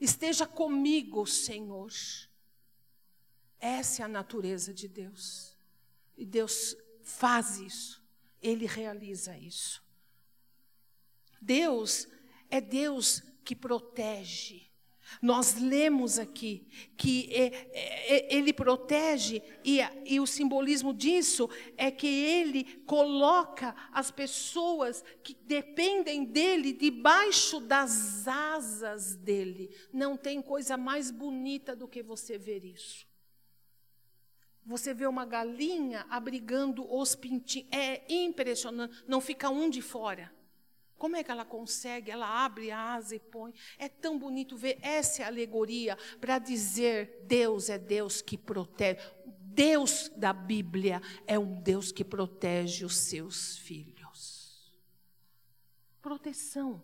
Esteja comigo, Senhor. Essa é a natureza de Deus. E Deus faz isso. Ele realiza isso. Deus é Deus que protege. Nós lemos aqui que é, é, é, ele protege, e, e, o simbolismo disso é que ele coloca as pessoas que dependem dele debaixo das asas dele. Não tem coisa mais bonita do que você ver isso. Você vê uma galinha abrigando os pintinhos, é impressionante, não fica um de fora. Como é que ela consegue? Ela abre a asa e põe. É tão bonito ver essa alegoria para dizer: Deus é Deus que protege. Deus da Bíblia é um Deus que protege os seus filhos. Proteção.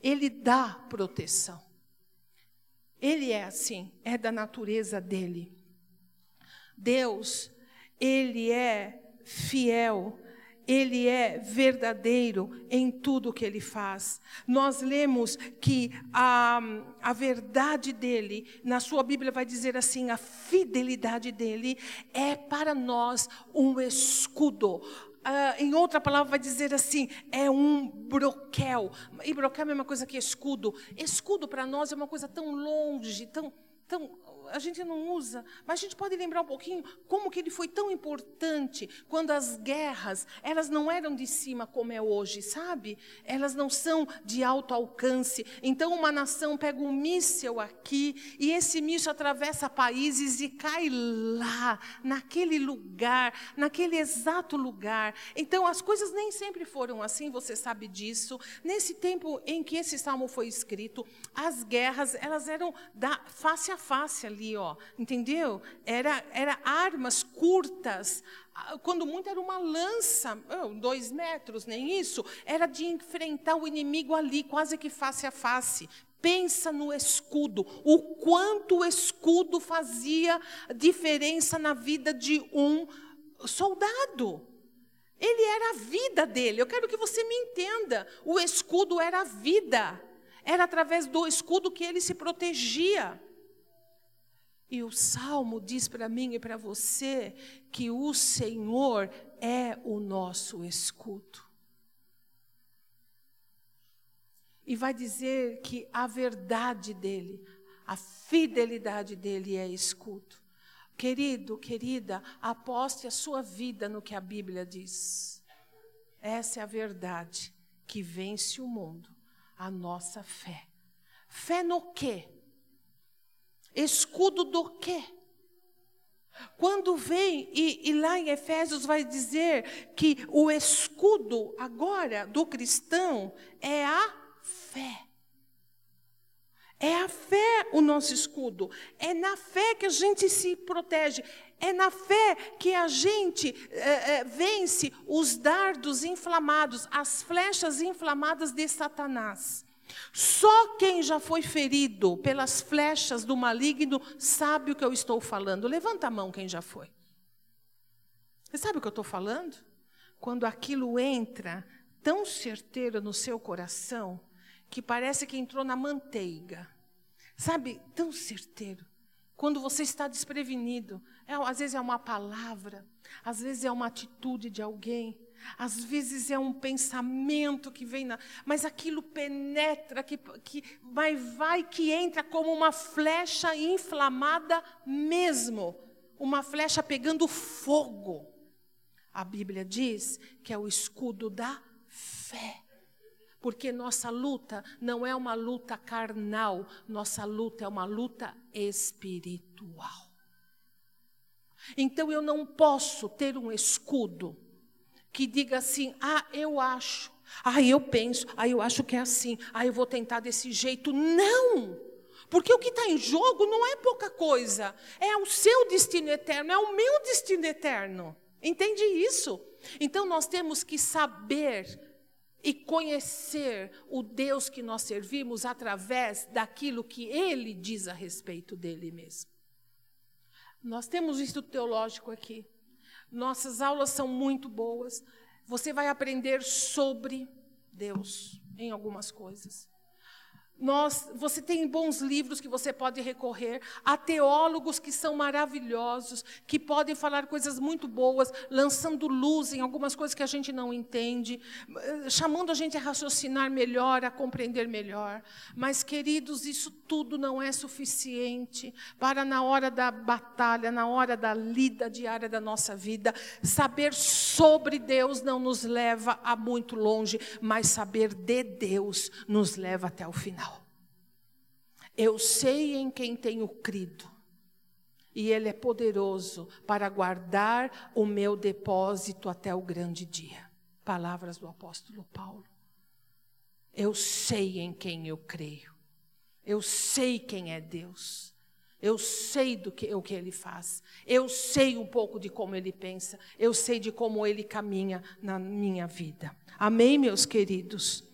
Ele dá proteção. Ele é assim, é da natureza dele. Deus, ele é fiel ele é verdadeiro em tudo que ele faz. Nós lemos que a, a verdade dele, na sua Bíblia vai dizer assim: a fidelidade dele é para nós um escudo. Uh, em outra palavra, vai dizer assim: é um broquel. E broquel é a mesma coisa que escudo. Escudo para nós é uma coisa tão longe, tão, tão a gente não usa, mas a gente pode lembrar um pouquinho como que ele foi tão importante quando as guerras, elas não eram de cima como é hoje, sabe? Elas não são de alto alcance. Então uma nação pega um míssil aqui e esse míssil atravessa países e cai lá, naquele lugar, naquele exato lugar. Então as coisas nem sempre foram assim, você sabe disso. Nesse tempo em que esse salmo foi escrito, as guerras, elas eram da face a face ali ali, ó, entendeu? Era, era armas curtas, ah, quando muito era uma lança, oh, dois metros, nem isso, era de enfrentar o inimigo ali, quase que face a face. Pensa no escudo, o quanto o escudo fazia diferença na vida de um soldado. Ele era a vida dele. Eu quero que você me entenda. O escudo era a vida Era através do escudo que ele se protegia. E o salmo diz para mim e para você que o Senhor é o nosso escudo. E vai dizer que a verdade dele, a fidelidade dele é escudo. Querido, querida, aposte a sua vida no que a Bíblia diz. Essa é a verdade que vence o mundo, a nossa fé. Fé no quê? Escudo do quê? Quando vem, e, e, lá em Efésios vai dizer que o escudo agora do cristão é a fé. É a fé o nosso escudo. É na fé que a gente se protege. É na fé que a gente é, é, vence os dardos inflamados, as flechas inflamadas de Satanás. Só quem já foi ferido pelas flechas do maligno sabe o que eu estou falando. Levanta a mão quem já foi. Você sabe o que eu estou falando? Quando aquilo entra tão certeiro no seu coração, que parece que entrou na manteiga. Sabe, tão certeiro. Quando você está desprevenido, é, às vezes é uma palavra, às vezes é uma atitude de alguém, às vezes é um pensamento que vem na, mas aquilo penetra, que, que vai, vai, que entra como uma flecha inflamada mesmo, uma flecha pegando fogo. A Bíblia diz que é o escudo da fé. Porque nossa luta não é uma luta carnal, nossa luta é uma luta espiritual. Então eu não posso ter um escudo que diga assim: ah, eu acho, ah, eu penso, ah, eu acho que é assim, ah, eu vou tentar desse jeito. Não! Porque o que está em jogo não é pouca coisa, é o seu destino eterno, é o meu destino eterno. Entende isso? Então nós temos que saber e conhecer o Deus que nós servimos através daquilo que ele diz a respeito dele mesmo. Nós temos isso teológico aqui. Nossas aulas são muito boas. Você vai aprender sobre Deus em algumas coisas. Nós, você tem bons livros que você pode recorrer, há teólogos que são maravilhosos, que podem falar coisas muito boas, lançando luz em algumas coisas que a gente não entende, chamando a gente a raciocinar melhor, a compreender melhor. Mas, queridos, isso tudo não é suficiente para, na hora da batalha, na hora da lida diária da nossa vida, saber sobre Deus não nos leva a muito longe, mas saber de Deus nos leva até o final. Eu sei em quem tenho crido, e Ele é poderoso para guardar o meu depósito até o grande dia. Palavras do apóstolo Paulo. Eu sei em quem eu creio, eu sei quem é Deus. Eu sei do que o que ele faz. Eu sei um pouco de como ele pensa. Eu sei de como ele caminha na minha vida. Amém, meus queridos.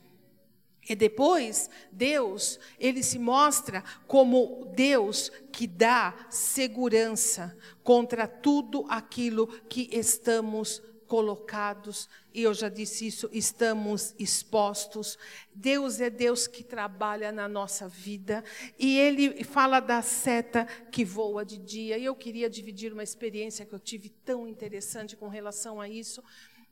E depois, Deus, ele se mostra como Deus que dá segurança contra tudo aquilo que estamos colocados, e eu já disse isso, estamos expostos. Deus é Deus que trabalha na nossa vida, e ele fala da seta que voa de dia. E eu queria dividir uma experiência que eu tive tão interessante com relação a isso.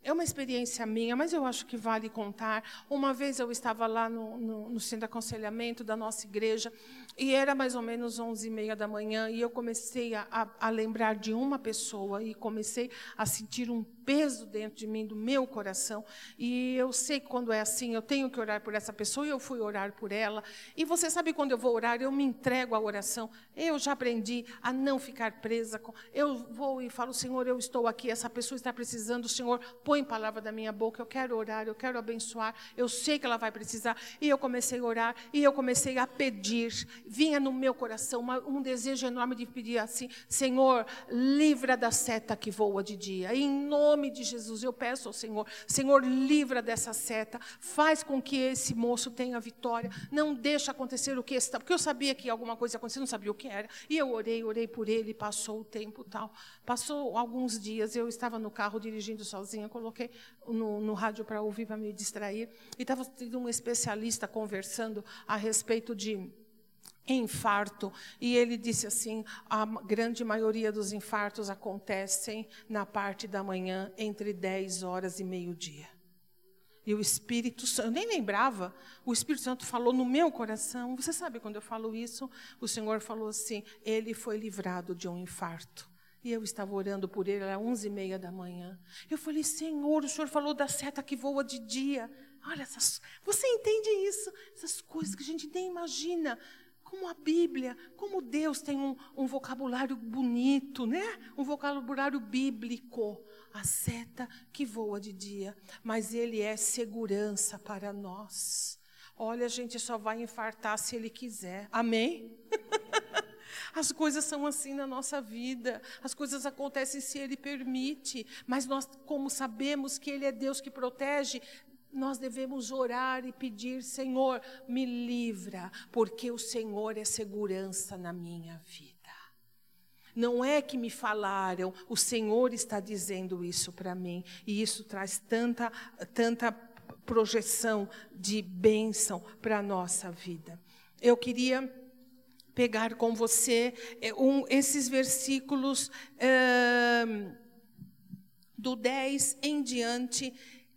É uma experiência minha, mas eu acho que vale contar. Uma vez eu estava lá no, no, no centro de aconselhamento da nossa igreja, e era mais ou menos onze e meia da manhã, e eu comecei a, a, a lembrar de uma pessoa, e comecei a sentir um peso dentro de mim, do meu coração. E eu sei que quando é assim, eu tenho que orar por essa pessoa, e eu fui orar por ela. E você sabe quando eu vou orar, eu me entrego à oração. Eu já aprendi a não ficar presa. Com... Eu vou e falo, Senhor, eu estou aqui, essa pessoa está precisando, Senhor, põe palavra da minha boca, eu quero orar, eu quero abençoar, eu sei que ela vai precisar. E eu comecei a orar, e eu comecei a pedir. Vinha no meu coração uma, um desejo enorme de pedir assim, Senhor, livra da seta que voa de dia. Em nome nome de Jesus, eu peço ao Senhor, Senhor, livra dessa seta, faz com que esse moço tenha vitória, não deixa acontecer o que está, porque eu sabia que alguma coisa ia acontecer, não sabia o que era, e eu orei, orei por ele, passou o tempo tal. Passou alguns dias, eu estava no carro dirigindo sozinha, coloquei no, no rádio para ouvir, para me distrair, e estava tendo um especialista conversando a respeito de infarto. E ele disse assim: a grande maioria dos infartos acontecem na parte da manhã, entre 10 horas e meio-dia. E o Espírito Santo, eu nem lembrava, o Espírito Santo falou no meu coração. Você sabe quando eu falo isso? O Senhor falou assim: ele foi livrado de um infarto. E eu estava orando por ele, era onze e meia da manhã. Eu falei, Senhor, o Senhor falou da seta que voa de dia. Olha, essas, você entende isso? Essas coisas que a gente nem imagina. Como a Bíblia, como Deus tem um, um vocabulário bonito, né? Um vocabulário bíblico. A seta que voa de dia, mas ele é segurança para nós. Olha, a gente só vai infartar se ele quiser. Amém? As coisas são assim na nossa vida, as coisas acontecem se Ele permite, mas nós, como sabemos que Ele é Deus que protege, nós devemos orar e pedir: Senhor, me livra, porque o Senhor é segurança na minha vida. Não é que me falaram, o Senhor está dizendo isso para mim, e isso traz tanta, tanta projeção de bênção para a nossa vida. Eu queria pegar com você é, um, esses versículos é, do 10 em diante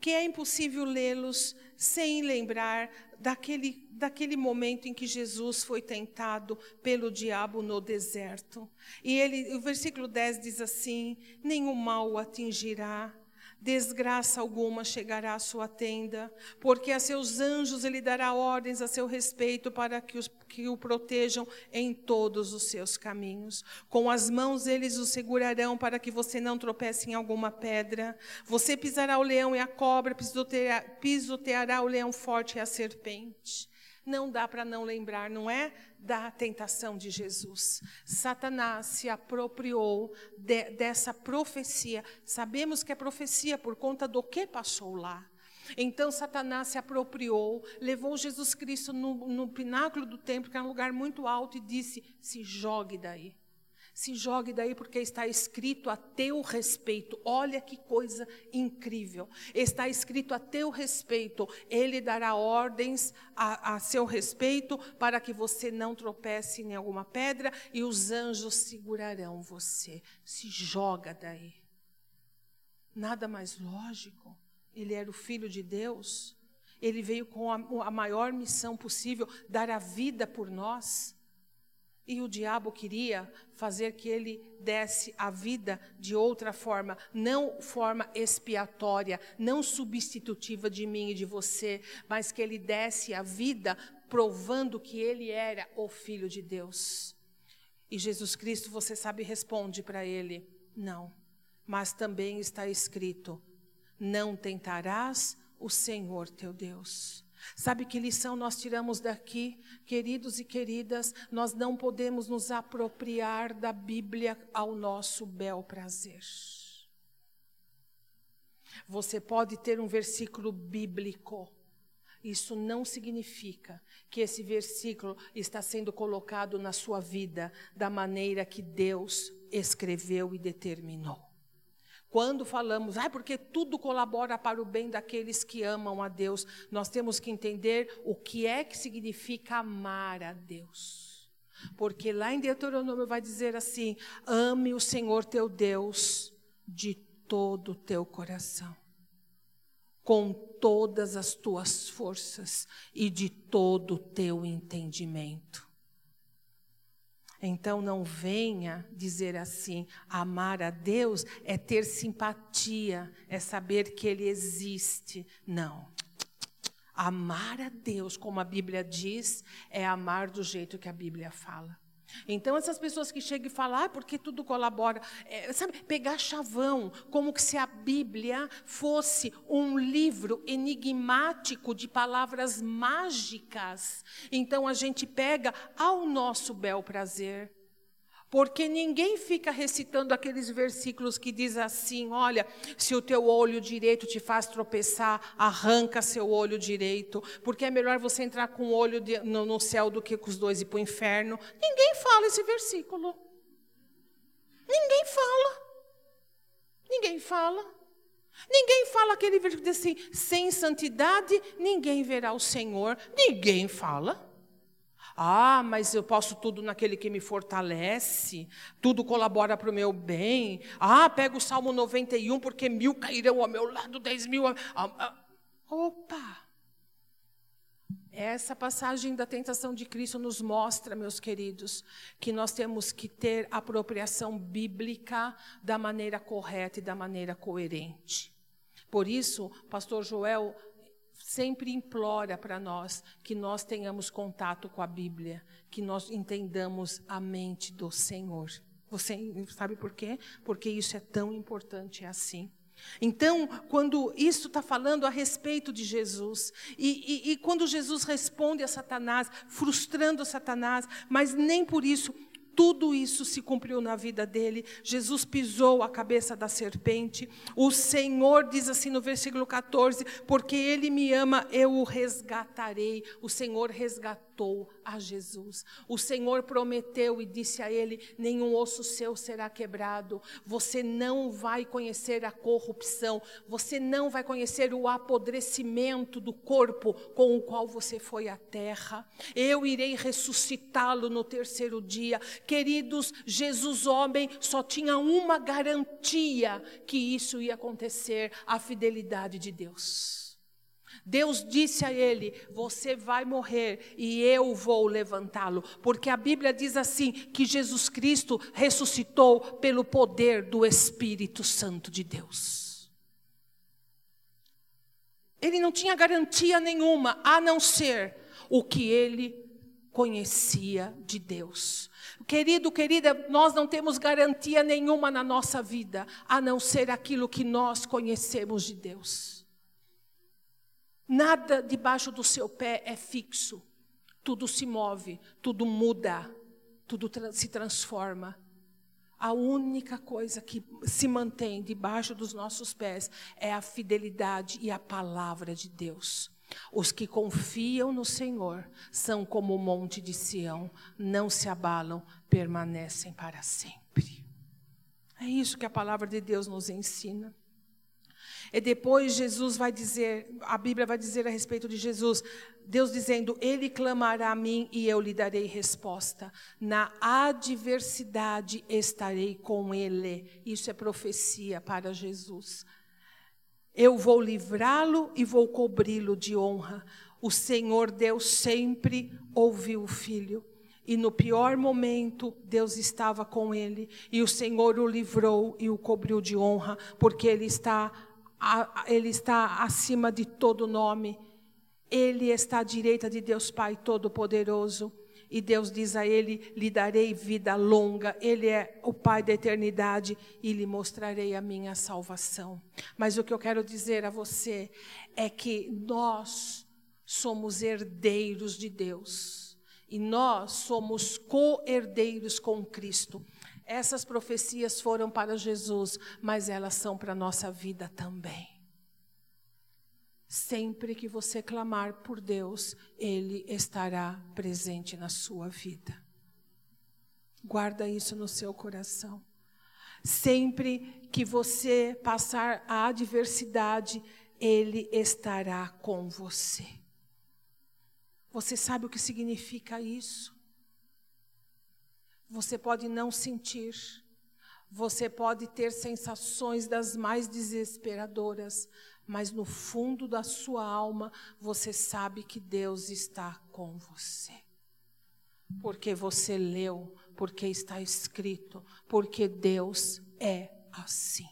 que é impossível lê-los sem lembrar daquele, daquele momento em que Jesus foi tentado pelo diabo no deserto. E ele, o versículo 10 diz assim: Nenhum mal o atingirá, desgraça alguma chegará à sua tenda, porque a seus anjos ele dará ordens a seu respeito para que, os, que o protejam em todos os seus caminhos. Com as mãos eles o segurarão para que você não tropece em alguma pedra. Você pisará o leão e a cobra, pisoteará, pisoteará o leão forte e a serpente. Não dá para não lembrar, não é? Da tentação de Jesus. Satanás se apropriou de, dessa profecia. Sabemos que é profecia por conta do que passou lá. Então Satanás se apropriou, levou Jesus Cristo no, no pináculo do templo, que era um lugar muito alto, e disse: Se jogue daí. Se jogue daí porque está escrito a teu respeito. Olha que coisa incrível. Está escrito a teu respeito. Ele dará ordens a, a seu respeito para que você não tropece em alguma pedra e os anjos segurarão você. Se joga daí. Nada mais lógico. Ele era o filho de Deus. Ele veio com a, a maior missão possível, dar a vida por nós. E o diabo queria fazer que ele desse a vida de outra forma, não forma expiatória, não substitutiva de mim e de você, mas que ele desse a vida provando que ele era o filho de Deus. E Jesus Cristo, você sabe, responde para ele: não. Mas também está escrito: não tentarás o Senhor teu Deus. Sabe que lição nós tiramos daqui, queridos e queridas? Nós não podemos nos apropriar da Bíblia ao nosso bel prazer. Você pode ter um versículo bíblico. Isso não significa que esse versículo está sendo colocado na sua vida da maneira que Deus escreveu e determinou. Quando falamos, ah, porque tudo colabora para o bem daqueles que amam a Deus, nós temos que entender o que é que significa amar a Deus. Porque lá em Deuteronômio vai dizer assim: ame o Senhor teu Deus de todo o teu coração, com todas as tuas forças e de todo o teu entendimento. Então não venha dizer assim: amar a Deus é ter simpatia, é saber que Ele existe. Não. Amar a Deus, como a Bíblia diz, é amar do jeito que a Bíblia fala. Então, essas pessoas que chegam e falam, ah, porque tudo colabora, é, sabe, pegar chavão, como que se a Bíblia fosse um livro enigmático de palavras mágicas. Então, a gente pega ao nosso bel prazer. Porque ninguém fica recitando aqueles versículos que diz assim: olha, se o teu olho direito te faz tropeçar, arranca seu olho direito, porque é melhor você entrar com o olho de, no, no céu do que com os dois e para o inferno. Ninguém fala esse versículo. Ninguém fala. Ninguém fala. Ninguém fala aquele versículo assim: sem santidade ninguém verá o Senhor. Ninguém fala. Ah, mas eu posso tudo naquele que me fortalece, tudo colabora para o meu bem. Ah, pega o Salmo 91, porque mil cairão ao meu lado, dez mil. Ah, ah. Opa! Essa passagem da tentação de Cristo nos mostra, meus queridos, que nós temos que ter apropriação bíblica da maneira correta e da maneira coerente. Por isso, pastor Joel sempre implora para nós que nós tenhamos contato com a Bíblia, que nós entendamos a mente do Senhor. Você sabe por quê? Porque isso é tão importante assim. Então, quando isso está falando a respeito de Jesus, e, e, e, quando Jesus responde a Satanás, frustrando Satanás, mas nem por isso tudo isso se cumpriu na vida dele. Jesus pisou a cabeça da serpente. O Senhor diz assim no versículo 14: Porque ele me ama, eu o resgatarei. O Senhor resgatou a Jesus. O Senhor prometeu e disse a ele: Nenhum osso seu será quebrado. Você não vai conhecer a corrupção. Você não vai conhecer o apodrecimento do corpo com o qual você foi à terra. Eu irei ressuscitá-lo no terceiro dia. Queridos, Jesus, homem, só tinha uma garantia que isso ia acontecer: a fidelidade de Deus. Deus disse a ele: Você vai morrer e eu vou levantá-lo. Porque a Bíblia diz assim: que Jesus Cristo ressuscitou pelo poder do Espírito Santo de Deus. Ele não tinha garantia nenhuma, a não ser o que ele conhecia de Deus. Querido, querida, nós não temos garantia nenhuma na nossa vida, a não ser aquilo que nós conhecemos de Deus. Nada debaixo do seu pé é fixo, tudo se move, tudo muda, tudo se transforma. A única coisa que se mantém debaixo dos nossos pés é a fidelidade e a palavra de Deus. Os que confiam no Senhor são como o monte de Sião, não se abalam, permanecem para sempre. É isso que a palavra de Deus nos ensina. E depois Jesus vai dizer, a Bíblia vai dizer a respeito de Jesus, Deus dizendo: Ele clamará a mim e eu lhe darei resposta. Na adversidade estarei com ele. Isso é profecia para Jesus. Eu vou livrá-lo e vou cobri-lo de honra. O Senhor Deus sempre ouviu o filho. E no pior momento, Deus estava com ele. E o Senhor o livrou e o cobriu de honra, porque ele está, ele está acima de todo nome. Ele está à direita de Deus Pai Todo-Poderoso. E Deus diz a ele: lhe darei vida longa, ele é o Pai da eternidade e lhe mostrarei a minha salvação. Mas o que eu quero dizer a você é que nós somos herdeiros de Deus e nós somos co-herdeiros com Cristo. Essas profecias foram para Jesus, mas elas são para a nossa vida também. Sempre que você clamar por Deus, Ele estará presente na sua vida. Guarda isso no seu coração. Sempre que você passar a adversidade, Ele estará com você. Você sabe o que significa isso? Você pode não sentir, você pode ter sensações das mais desesperadoras, mas no fundo da sua alma você sabe que Deus está com você. Porque você leu, porque está escrito, porque Deus é assim.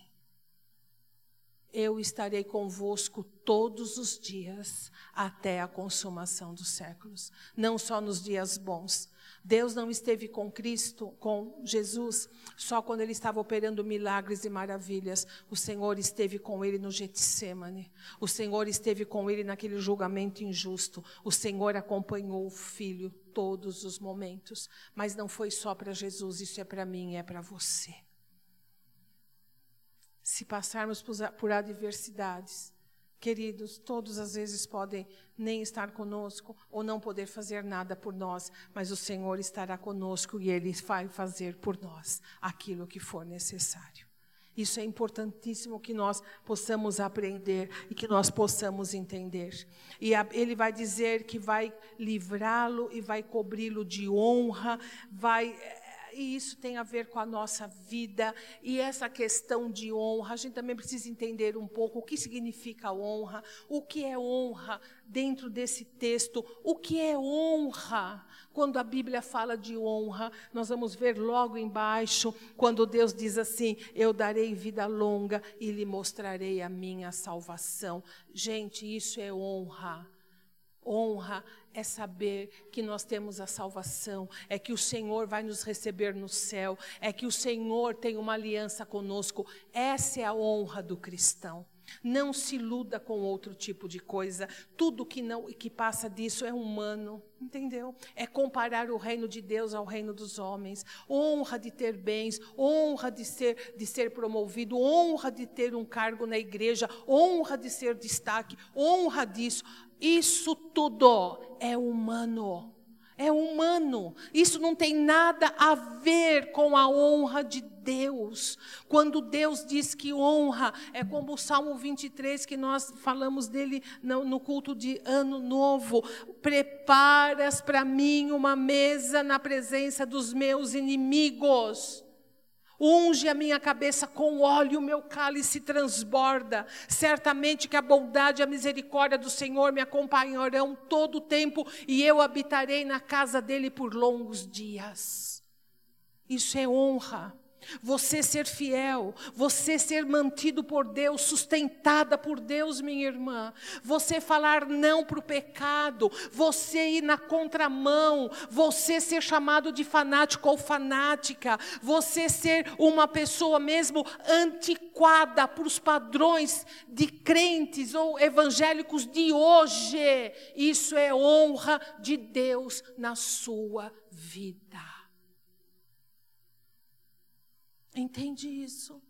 Eu estarei convosco todos os dias até a consumação dos séculos, não só nos dias bons, Deus não esteve com Cristo, com Jesus, só quando ele estava operando milagres e maravilhas. O Senhor esteve com ele no Getsemane. O Senhor esteve com ele naquele julgamento injusto. O Senhor acompanhou o filho todos os momentos. Mas não foi só para Jesus, isso é para mim, é para você. Se passarmos por adversidades, queridos, todos às vezes podem nem estar conosco ou não poder fazer nada por nós, mas o Senhor estará conosco e Ele vai fazer por nós aquilo que for necessário. Isso é importantíssimo que nós possamos aprender e que nós possamos entender. E a, ele vai dizer que vai livrá-lo e vai cobri-lo de honra, vai e isso tem a ver com a nossa vida e essa questão de honra. A gente também precisa entender um pouco o que significa honra, o que é honra dentro desse texto, o que é honra. Quando a Bíblia fala de honra, nós vamos ver logo embaixo, quando Deus diz assim: Eu darei vida longa e lhe mostrarei a minha salvação. Gente, isso é honra. Honra é saber que nós temos a salvação, é que o Senhor vai nos receber no céu, é que o Senhor tem uma aliança conosco. Essa é a honra do cristão. Não se iluda com outro tipo de coisa. Tudo que não que passa disso é humano, entendeu? É comparar o reino de Deus ao reino dos homens. Honra de ter bens, honra de ser de ser promovido, honra de ter um cargo na igreja, honra de ser destaque, honra disso. Isso tudo é humano. É humano. Isso não tem nada a ver com a honra de Deus. Quando Deus diz que honra, é como o Salmo 23, que nós falamos dele no, no culto de Ano Novo. Preparas para mim uma mesa na presença dos meus inimigos. Unge a minha cabeça com óleo, o meu cálice transborda. Certamente que a bondade e a misericórdia do Senhor me acompanharão todo o tempo e eu habitarei na casa dele por longos dias. Isso é honra. Você ser fiel, você ser mantido por Deus, sustentada por Deus, minha irmã. Você falar não para o pecado, você ir na contramão, você ser chamado de fanático ou fanática, você ser uma pessoa mesmo antiquada para os padrões de crentes ou evangélicos de hoje. Isso é honra de Deus na sua vida. Entende isso?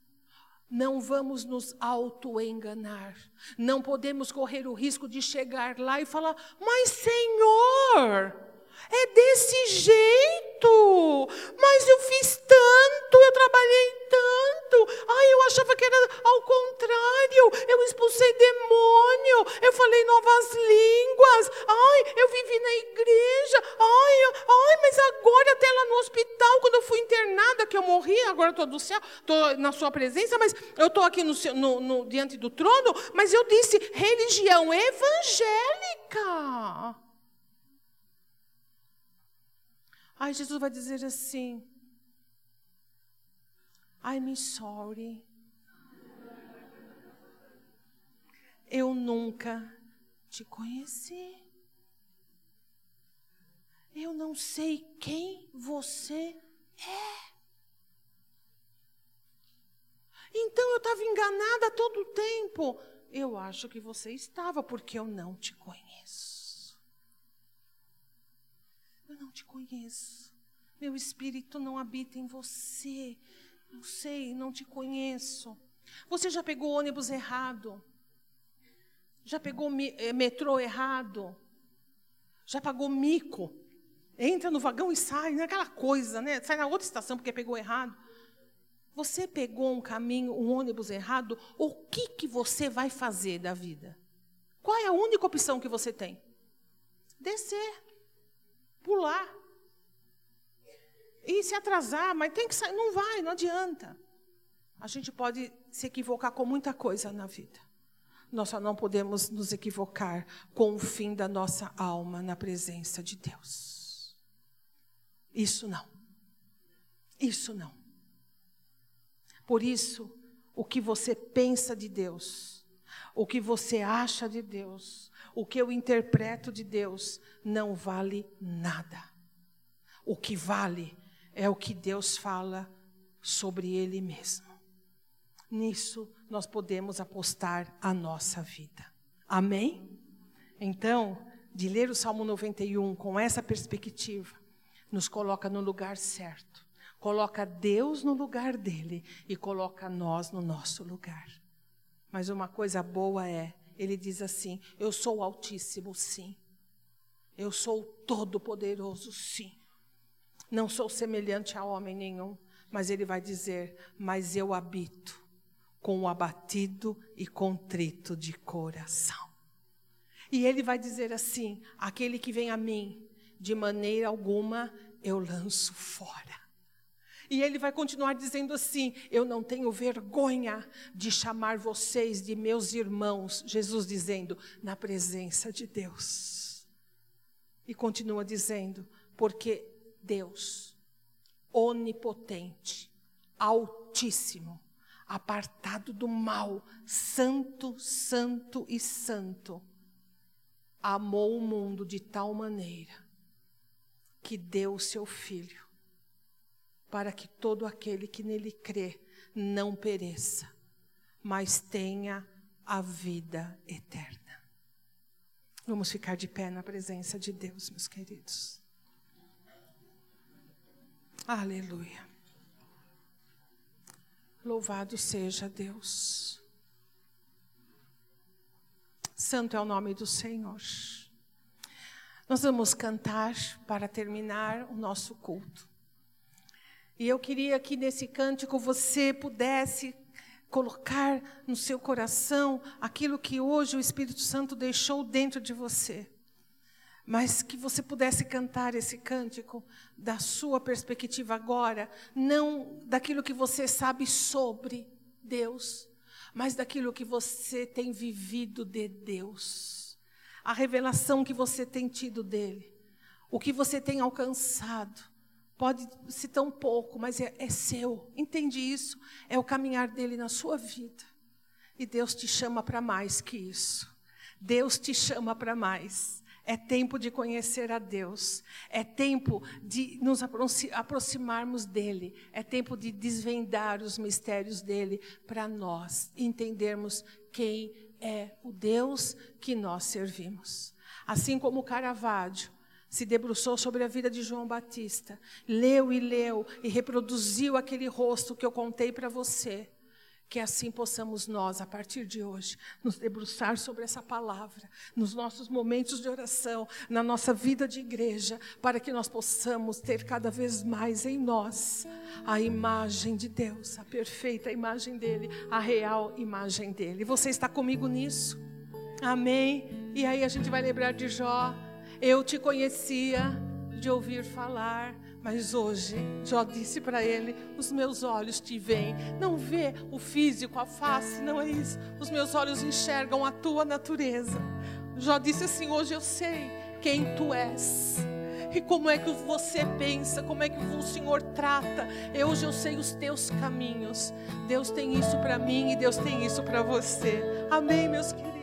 Não vamos nos auto-enganar. Não podemos correr o risco de chegar lá e falar: Mas, Senhor, é desse jeito. Mas eu fiz tanto, eu trabalhei tanto. Ai, eu achava que era ao contrário. Eu expulsei demônio. Eu falei novas línguas. Ai, eu vivi na igreja. Ai, ai, mas agora até lá no hospital, quando eu fui internada, que eu morri, agora estou do céu, estou na sua presença, mas eu estou aqui no, no, no, diante do trono, mas eu disse religião evangélica. Aí Jesus vai dizer assim: I'm sorry. Eu nunca te conheci. Eu não sei quem você é. Então eu estava enganada todo o tempo. Eu acho que você estava, porque eu não te conheço. Eu não te conheço. Meu espírito não habita em você. Não sei, não te conheço. Você já pegou ônibus errado? Já pegou eh, metrô errado? Já pagou mico? Entra no vagão e sai, não é aquela coisa, né? Sai na outra estação porque pegou errado. Você pegou um caminho, um ônibus errado, o que, que você vai fazer da vida? Qual é a única opção que você tem? Descer pular. E se atrasar, mas tem que sair, não vai, não adianta. A gente pode se equivocar com muita coisa na vida. Nós só não podemos nos equivocar com o fim da nossa alma na presença de Deus. Isso não. Isso não. Por isso, o que você pensa de Deus, o que você acha de Deus, o que eu interpreto de Deus não vale nada. O que vale é o que Deus fala sobre Ele mesmo. Nisso nós podemos apostar a nossa vida. Amém? Então, de ler o Salmo 91 com essa perspectiva, nos coloca no lugar certo. Coloca Deus no lugar dele e coloca nós no nosso lugar. Mas uma coisa boa é, ele diz assim: Eu sou o Altíssimo, sim. Eu sou o Todo-Poderoso, sim. Não sou semelhante a homem nenhum, mas ele vai dizer: Mas eu habito com o abatido e contrito de coração. E ele vai dizer assim: aquele que vem a mim, de maneira alguma eu lanço fora. E ele vai continuar dizendo assim: Eu não tenho vergonha de chamar vocês de meus irmãos. Jesus dizendo, na presença de Deus. E continua dizendo: Porque Deus, onipotente, altíssimo, apartado do mal, santo, santo e santo, amou o mundo de tal maneira que deu o seu filho, para que todo aquele que nele crê não pereça, mas tenha a vida eterna. Vamos ficar de pé na presença de Deus, meus queridos. Aleluia. Louvado seja Deus. Santo é o nome do Senhor. Nós vamos cantar para terminar o nosso culto. E eu queria que nesse cântico você pudesse colocar no seu coração aquilo que hoje o Espírito Santo deixou dentro de você mas que você pudesse cantar esse cântico da sua perspectiva agora, não daquilo que você sabe sobre Deus, mas daquilo que você tem vivido de Deus. A revelação que você tem tido dele, o que você tem alcançado. Pode ser tão pouco, mas é, é seu. Entende isso? É o caminhar dele na sua vida. E Deus te chama para mais que isso. Deus te chama para mais. É tempo de conhecer a Deus. É tempo de nos aproximarmos dele. É tempo de desvendar os mistérios dele para nós entendermos quem é o Deus que nós servimos. Assim como Caravaggio se debruçou sobre a vida de João Batista, leu e leu e reproduziu aquele rosto que eu contei para você. Que assim possamos nós, a partir de hoje, nos debruçar sobre essa palavra, nos nossos momentos de oração, na nossa vida de igreja, para que nós possamos ter cada vez mais em nós a imagem de Deus, a perfeita imagem dEle, a real imagem dEle. Você está comigo nisso? Amém? E aí a gente vai lembrar de Jó. Eu te conhecia de ouvir falar mas hoje, Jó disse para ele: Os meus olhos te veem. Não vê o físico, a face, não é isso. Os meus olhos enxergam a tua natureza. Jó disse assim: Hoje eu sei quem tu és. E como é que você pensa, como é que o Senhor trata. Eu, hoje eu sei os teus caminhos. Deus tem isso para mim e Deus tem isso para você. Amém, meus queridos.